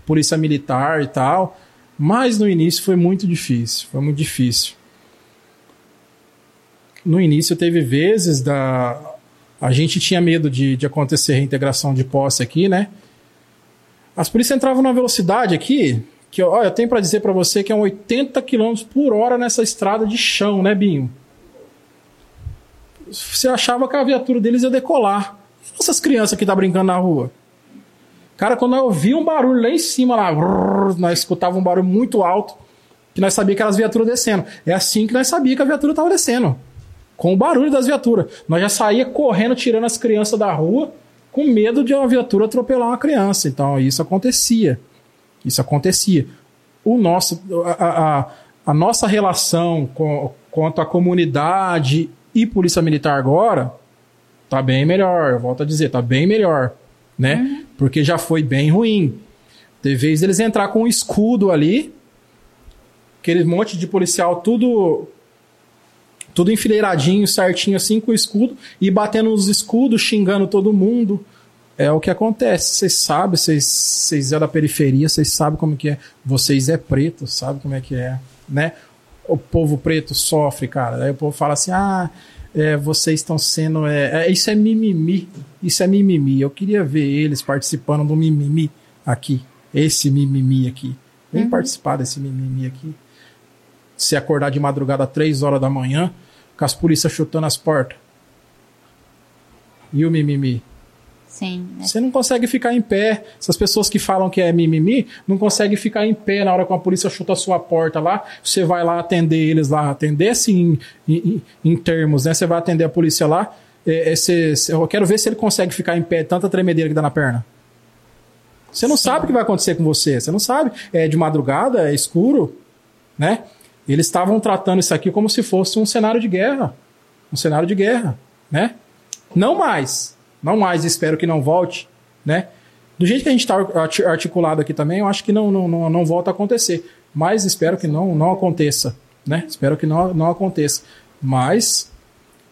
polícia militar e tal. Mas no início foi muito difícil. Foi muito difícil. No início teve vezes da. A gente tinha medo de, de acontecer reintegração de posse aqui, né? As polícias entravam numa velocidade aqui que ó, eu tenho pra dizer pra você que é um 80 km por hora nessa estrada de chão, né, Binho? Você achava que a viatura deles ia decolar. E Essas crianças que tá brincando na rua. Cara, quando eu ouvia um barulho lá em cima, lá, nós escutava um barulho muito alto, que nós sabíamos que eram as viaturas descendo. É assim que nós sabíamos que a viatura tava descendo. Com o barulho das viaturas. Nós já saía correndo, tirando as crianças da rua, com medo de uma viatura atropelar uma criança. Então, isso acontecia. Isso acontecia. O nosso, a, a, a nossa relação com, quanto à comunidade e polícia militar agora tá bem melhor. Eu volto a dizer, tá bem melhor, né? Porque já foi bem ruim. Teve vez eles entrar com um escudo ali, aquele monte de policial tudo tudo enfileiradinho, certinho assim com o escudo e batendo nos escudos, xingando todo mundo. É o que acontece. Vocês sabem, vocês, é da periferia, vocês sabem como que é. Vocês é preto, sabe como é que é, né? O povo preto sofre, cara. Aí o povo fala assim: ah, é, vocês estão sendo. É, é, isso é mimimi. Isso é mimimi. Eu queria ver eles participando do mimimi aqui. Esse mimimi aqui. Vem participar desse mimimi aqui. Se acordar de madrugada às 3 horas da manhã, com as polícias chutando as portas. E o mimimi? Sim. né? Você não consegue ficar em pé. Essas pessoas que falam que é mimimi não conseguem ficar em pé na hora que a polícia chuta a sua porta lá. Você vai lá atender eles lá, atender assim em, em- em termos, né? Você vai atender a polícia lá. É, é, cê- eu quero ver se ele consegue ficar em pé, tanta tremedeira que dá na perna. Você não sabe o que vai acontecer com você. Você não sabe. É de madrugada, é escuro, né? Eles estavam tratando isso aqui como se fosse um cenário de guerra. Um cenário de guerra, né? Não mais. Não mais, espero que não volte, né? Do jeito que a gente está articulado aqui também, eu acho que não, não, não, não volta a acontecer. Mas espero que não, não aconteça, né? Espero que não, não aconteça. Mas,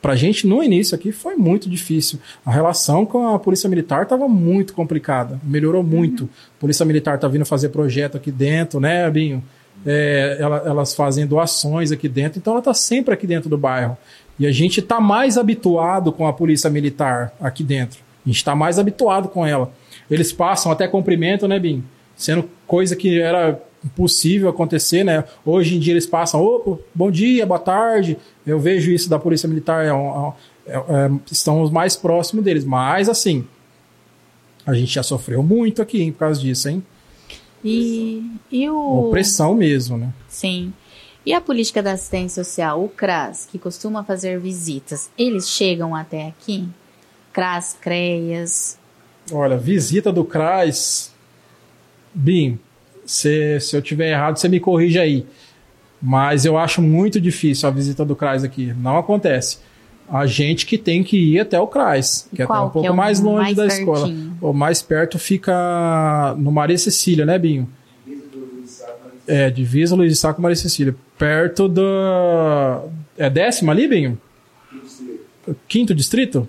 pra gente, no início aqui, foi muito difícil. A relação com a Polícia Militar estava muito complicada. Melhorou muito. A Polícia Militar tá vindo fazer projeto aqui dentro, né, Binho? É, ela- elas fazem doações aqui dentro, então ela está sempre aqui dentro do bairro. E a gente está mais habituado com a polícia militar aqui dentro. A gente está mais habituado com ela. Eles passam até cumprimento, né, Bim? Sendo coisa que era impossível acontecer, né? Hoje em dia eles passam, opa, bom dia, boa tarde. Eu vejo isso da polícia militar, é um- é- é- estamos mais próximos deles. Mas, assim, a gente já sofreu muito aqui hein, por causa disso, hein? E, e o. Opressão mesmo, né? Sim. E a política da assistência social, o CRAS, que costuma fazer visitas, eles chegam até aqui? CRAS, CREAS? Olha, visita do CRAS. Bim, se, se eu tiver errado, você me corrige aí. Mas eu acho muito difícil a visita do CRAS aqui. Não acontece. A gente que tem que ir até o CRAS, que é até um pouco é mais longe mais da pertinho? escola. O mais perto fica no Maria Cecília, né, Binho? É, divisa Luiz de Sá com Maria Cecília. Perto da. É décima ali, Binho? Quinto distrito?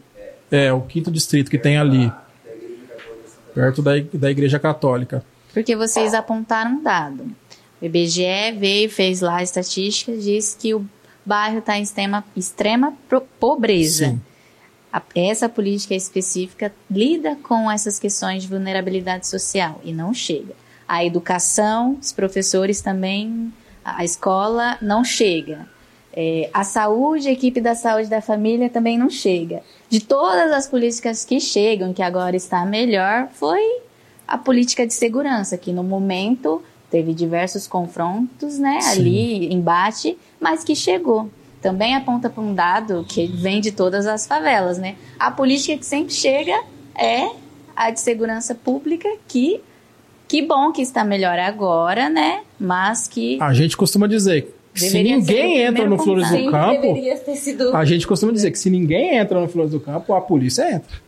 É, o quinto distrito que tem ali. Perto da, da Igreja Católica. Porque vocês apontaram um dado. O IBGE veio, fez lá a estatística, diz que o bairro está em extrema, extrema pobreza. Sim. A- essa política específica lida com essas questões de vulnerabilidade social e não chega. A educação, os professores também, a a escola não chega. É, a saúde, a equipe da saúde da família também não chega. De todas as políticas que chegam, que agora está melhor, foi a política de segurança, que no momento teve diversos confrontos, né, Sim. ali, embate, mas que chegou. Também aponta para um dado que vem de todas as favelas, né? A política que sempre chega é a de segurança pública, que que bom que está melhor agora, né? Mas que A gente costuma dizer que se ninguém entra no Flores do Campo, a gente costuma dizer que se ninguém entra no Flores do Campo, a polícia entra.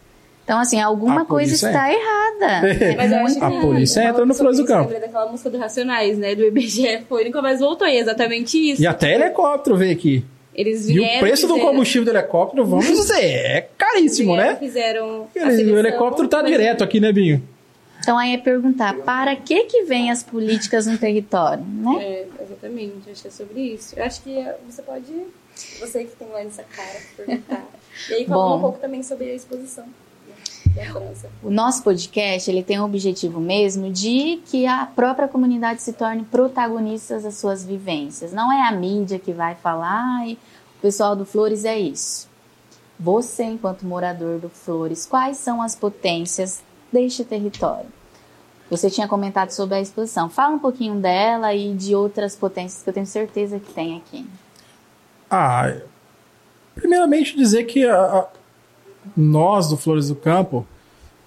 Então assim alguma A coisa polícia está errada. É. Mas eu acho A que polícia falando entra no Flores do Campo. Daquela música do Racionais, né? Do IBGE foi e nunca mais voltou. E é exatamente isso. E até helicóptero veio aqui. Eles E vieram, o preço do fizeram- combustível do helicóptero, vamos dizer, é caríssimo, vieram, né? Fizeram a Ele- seleção, o helicóptero tá mas- direto aqui, né, Binho? Então aí é perguntar para que que vêm as políticas no território, né? É, exatamente. Acho que é sobre isso. Eu acho que você pode. Você que tem lá nessa cara, perguntar. E aí falando Bom. um pouco também sobre a exposição O nosso podcast ele tem o objetivo mesmo de que a própria comunidade se torne protagonistas das suas vivências. Não é a mídia que vai falar e o pessoal do Flores é isso. Você, enquanto morador do Flores, quais são as potências deste território? Você tinha comentado sobre a exposição. Fala um pouquinho dela e de outras potências que eu tenho certeza que tem aqui. Ah, primeiramente dizer que a- nós do Flores do Campo,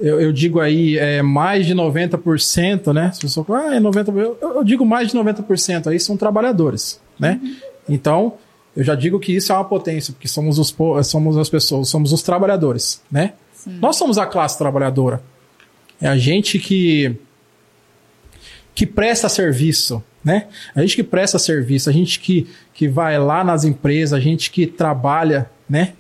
eu, eu digo aí é, mais de 90%, né? Se a pessoa fala, ah, é 90%, eu, eu digo mais de 90% aí são trabalhadores, né? Então, eu já digo que isso é uma potência, porque somos, os, somos as pessoas, somos os trabalhadores, né? Nós somos a classe trabalhadora. É a gente que que presta serviço, né? A gente que presta serviço, a gente que, que vai lá nas empresas, a gente que trabalha, né?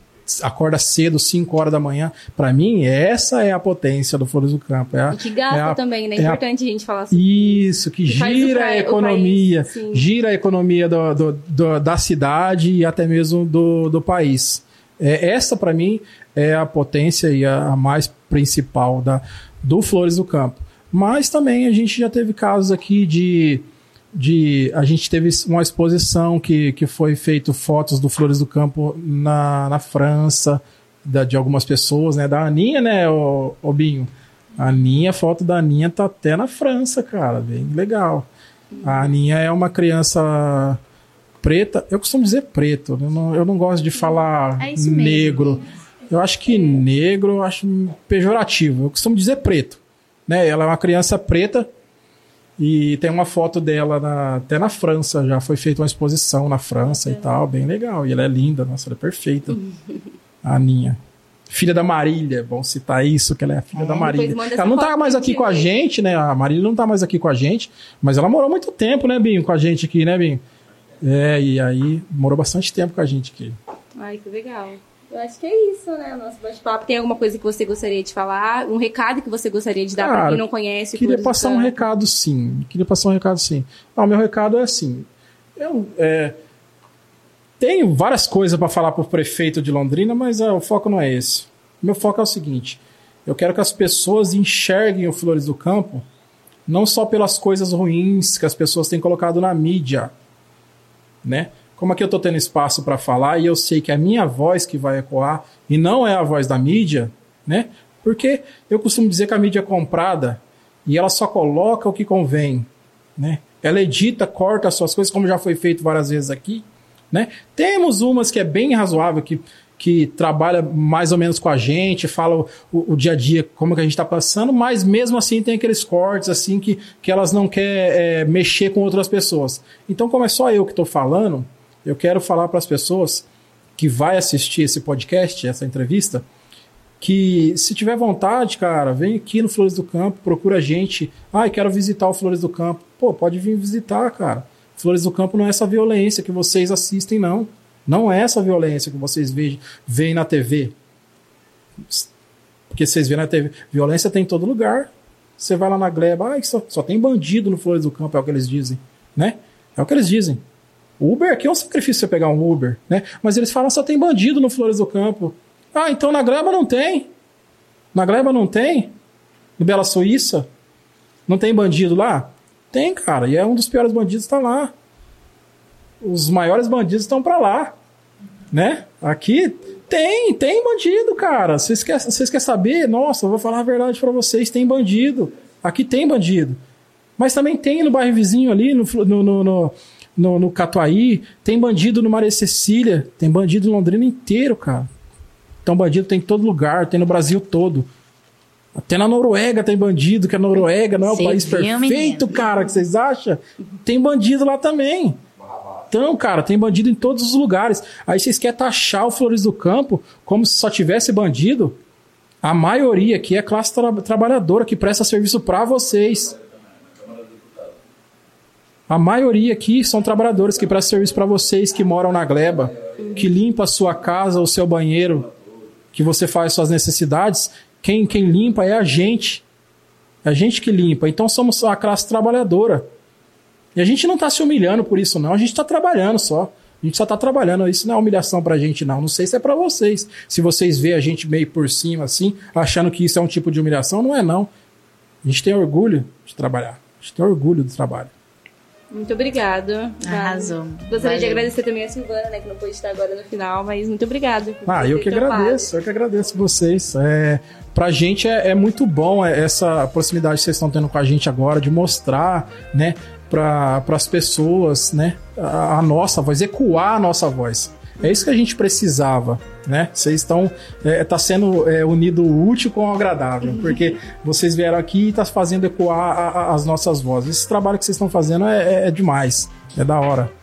Acorda cedo, 5 horas da manhã. Para mim, essa é a potência do Flores do Campo. É a, E que gasta é a- também, né? É é a- importante a gente falar sobre Isso, que Que gira a economia, país, gira a economia do, do- do- da cidade e até mesmo do, do país. É, essa, para mim, é a potência e a, a mais principal da, do Flores do Campo. Mas também a gente já teve casos aqui de. De a gente teve uma exposição que, que foi feito fotos do Flores do Campo na, na França, da- de algumas pessoas, né? Da Aninha, né, o, o Binho? A Aninha, a foto da Aninha tá até na França, cara, bem legal. A Aninha é uma criança preta, eu costumo dizer preto, eu não, eu não gosto de falar É negro. Eu acho que negro eu acho pejorativo, eu costumo dizer preto. Né? Ela é uma criança preta e tem uma foto dela na- até na França, já foi feita uma exposição na França e tal, bem legal. E ela é linda, nossa, ela é perfeita. A Aninha. Filha da Marília, é bom citar isso, que ela é a filha da Marília. Ela não tá mais aqui com a gente, né? A Marília não tá mais aqui com a gente, mas ela morou muito tempo, né, Binho, com a gente aqui, né, Binho? É, e aí morou bastante tempo com a gente aqui. Ai, que legal. Eu acho que é isso, né? O nosso bate-papo. Tem alguma coisa que você gostaria de falar? Um recado que você gostaria de dar pra Cara, quem não conhece? o Queria passar um recado sim. Queria passar um recado sim. Não, meu recado é assim. Eu é, tenho várias coisas para falar para o prefeito de Londrina, mas é, o foco não é esse. Meu foco é o seguinte: eu quero que as pessoas enxerguem o Flores do Campo não só pelas coisas ruins que as pessoas têm colocado na mídia, né? Como aqui eu estou tendo espaço para falar e eu sei que é a minha voz que vai ecoar e não é a voz da mídia, né? Porque eu costumo dizer que a mídia é comprada e ela só coloca o que convém, né? ela edita, corta as suas coisas, como já foi feito várias vezes aqui, né? Temos umas que é bem razoável, que, que trabalha mais ou menos com a gente, fala o, o dia a dia, como que a gente está passando, mas mesmo assim tem aqueles cortes, assim, que, que elas não querem é, mexer com outras pessoas. Então, como é só eu que estou falando, eu quero falar para as pessoas que vai assistir esse podcast, essa entrevista, que se tiver vontade, cara, vem aqui no Flores do Campo, procura a gente. Ah, quero visitar o Flores do Campo. Pô, pode vir visitar, cara. Flores do Campo não é essa violência que vocês assistem, não. Não é essa violência que vocês veem, veem na TV. Porque vocês veem na TV. Violência tem em todo lugar. Você vai lá na Gleba, ah, só, só tem bandido no Flores do Campo, é o que eles dizem. Né? É o que eles dizem. Uber aqui é um sacrifício você pegar um Uber, né? Mas eles falam só tem bandido no Flores do Campo. Ah, então na Gleba não tem. Na Gleba não tem? No Bela Suíça? Não tem bandido lá? Tem, cara. E é um dos piores bandidos está lá. Os maiores bandidos estão para lá. Né? Aqui tem, tem bandido, cara. Vocês querem, querem saber? Nossa, eu vou falar a verdade para vocês. Tem bandido. Aqui tem bandido. Mas também tem no bairro vizinho ali, no, no, no, no, no Catuaí. Tem bandido no Maria Cecília. Tem bandido no Londrina inteiro, cara. Então bandido tem em todo lugar, tem no Brasil todo. Até na Noruega tem bandido, que a Noruega não é o país perfeito, menino. cara, que vocês acham? Tem bandido lá também. Então, cara, tem bandido em todos os lugares. Aí vocês querem taxar o Flores do Campo como se só tivesse bandido? A maioria aqui é classe tra trabalhadora que presta serviço para vocês. A maioria aqui são trabalhadores que prestam serviço para vocês que moram na gleba, que limpa a sua casa, o seu banheiro, que você faz suas necessidades, quem, quem limpa é a gente. É a gente que limpa. Então somos a classe trabalhadora. E a gente não está se humilhando por isso, não. A gente está trabalhando só. A gente só está trabalhando. Isso não é humilhação para a gente, não. Não sei se é para vocês. Se vocês vê a gente meio por cima, assim, achando que isso é um tipo de humilhação, não é, não. A gente tem orgulho de trabalhar. A gente tem orgulho do trabalho. Muito obrigado. Arrasou. Gostaria Valeu. de agradecer também a Silvana, né, que não pôde estar agora no final, mas muito obrigado. Ah, eu que agradeço, eu que agradeço vocês. É, pra gente é, é muito bom essa proximidade que vocês estão tendo com a gente agora, de mostrar, né, para as pessoas, né, a, a nossa voz, ecoar a nossa voz. É isso que a gente precisava, né? Vocês estão é, tá sendo é, unido o útil com o agradável, porque vocês vieram aqui e está fazendo ecoar a, a, as nossas vozes. Esse trabalho que vocês estão fazendo é, é, é demais, é da hora.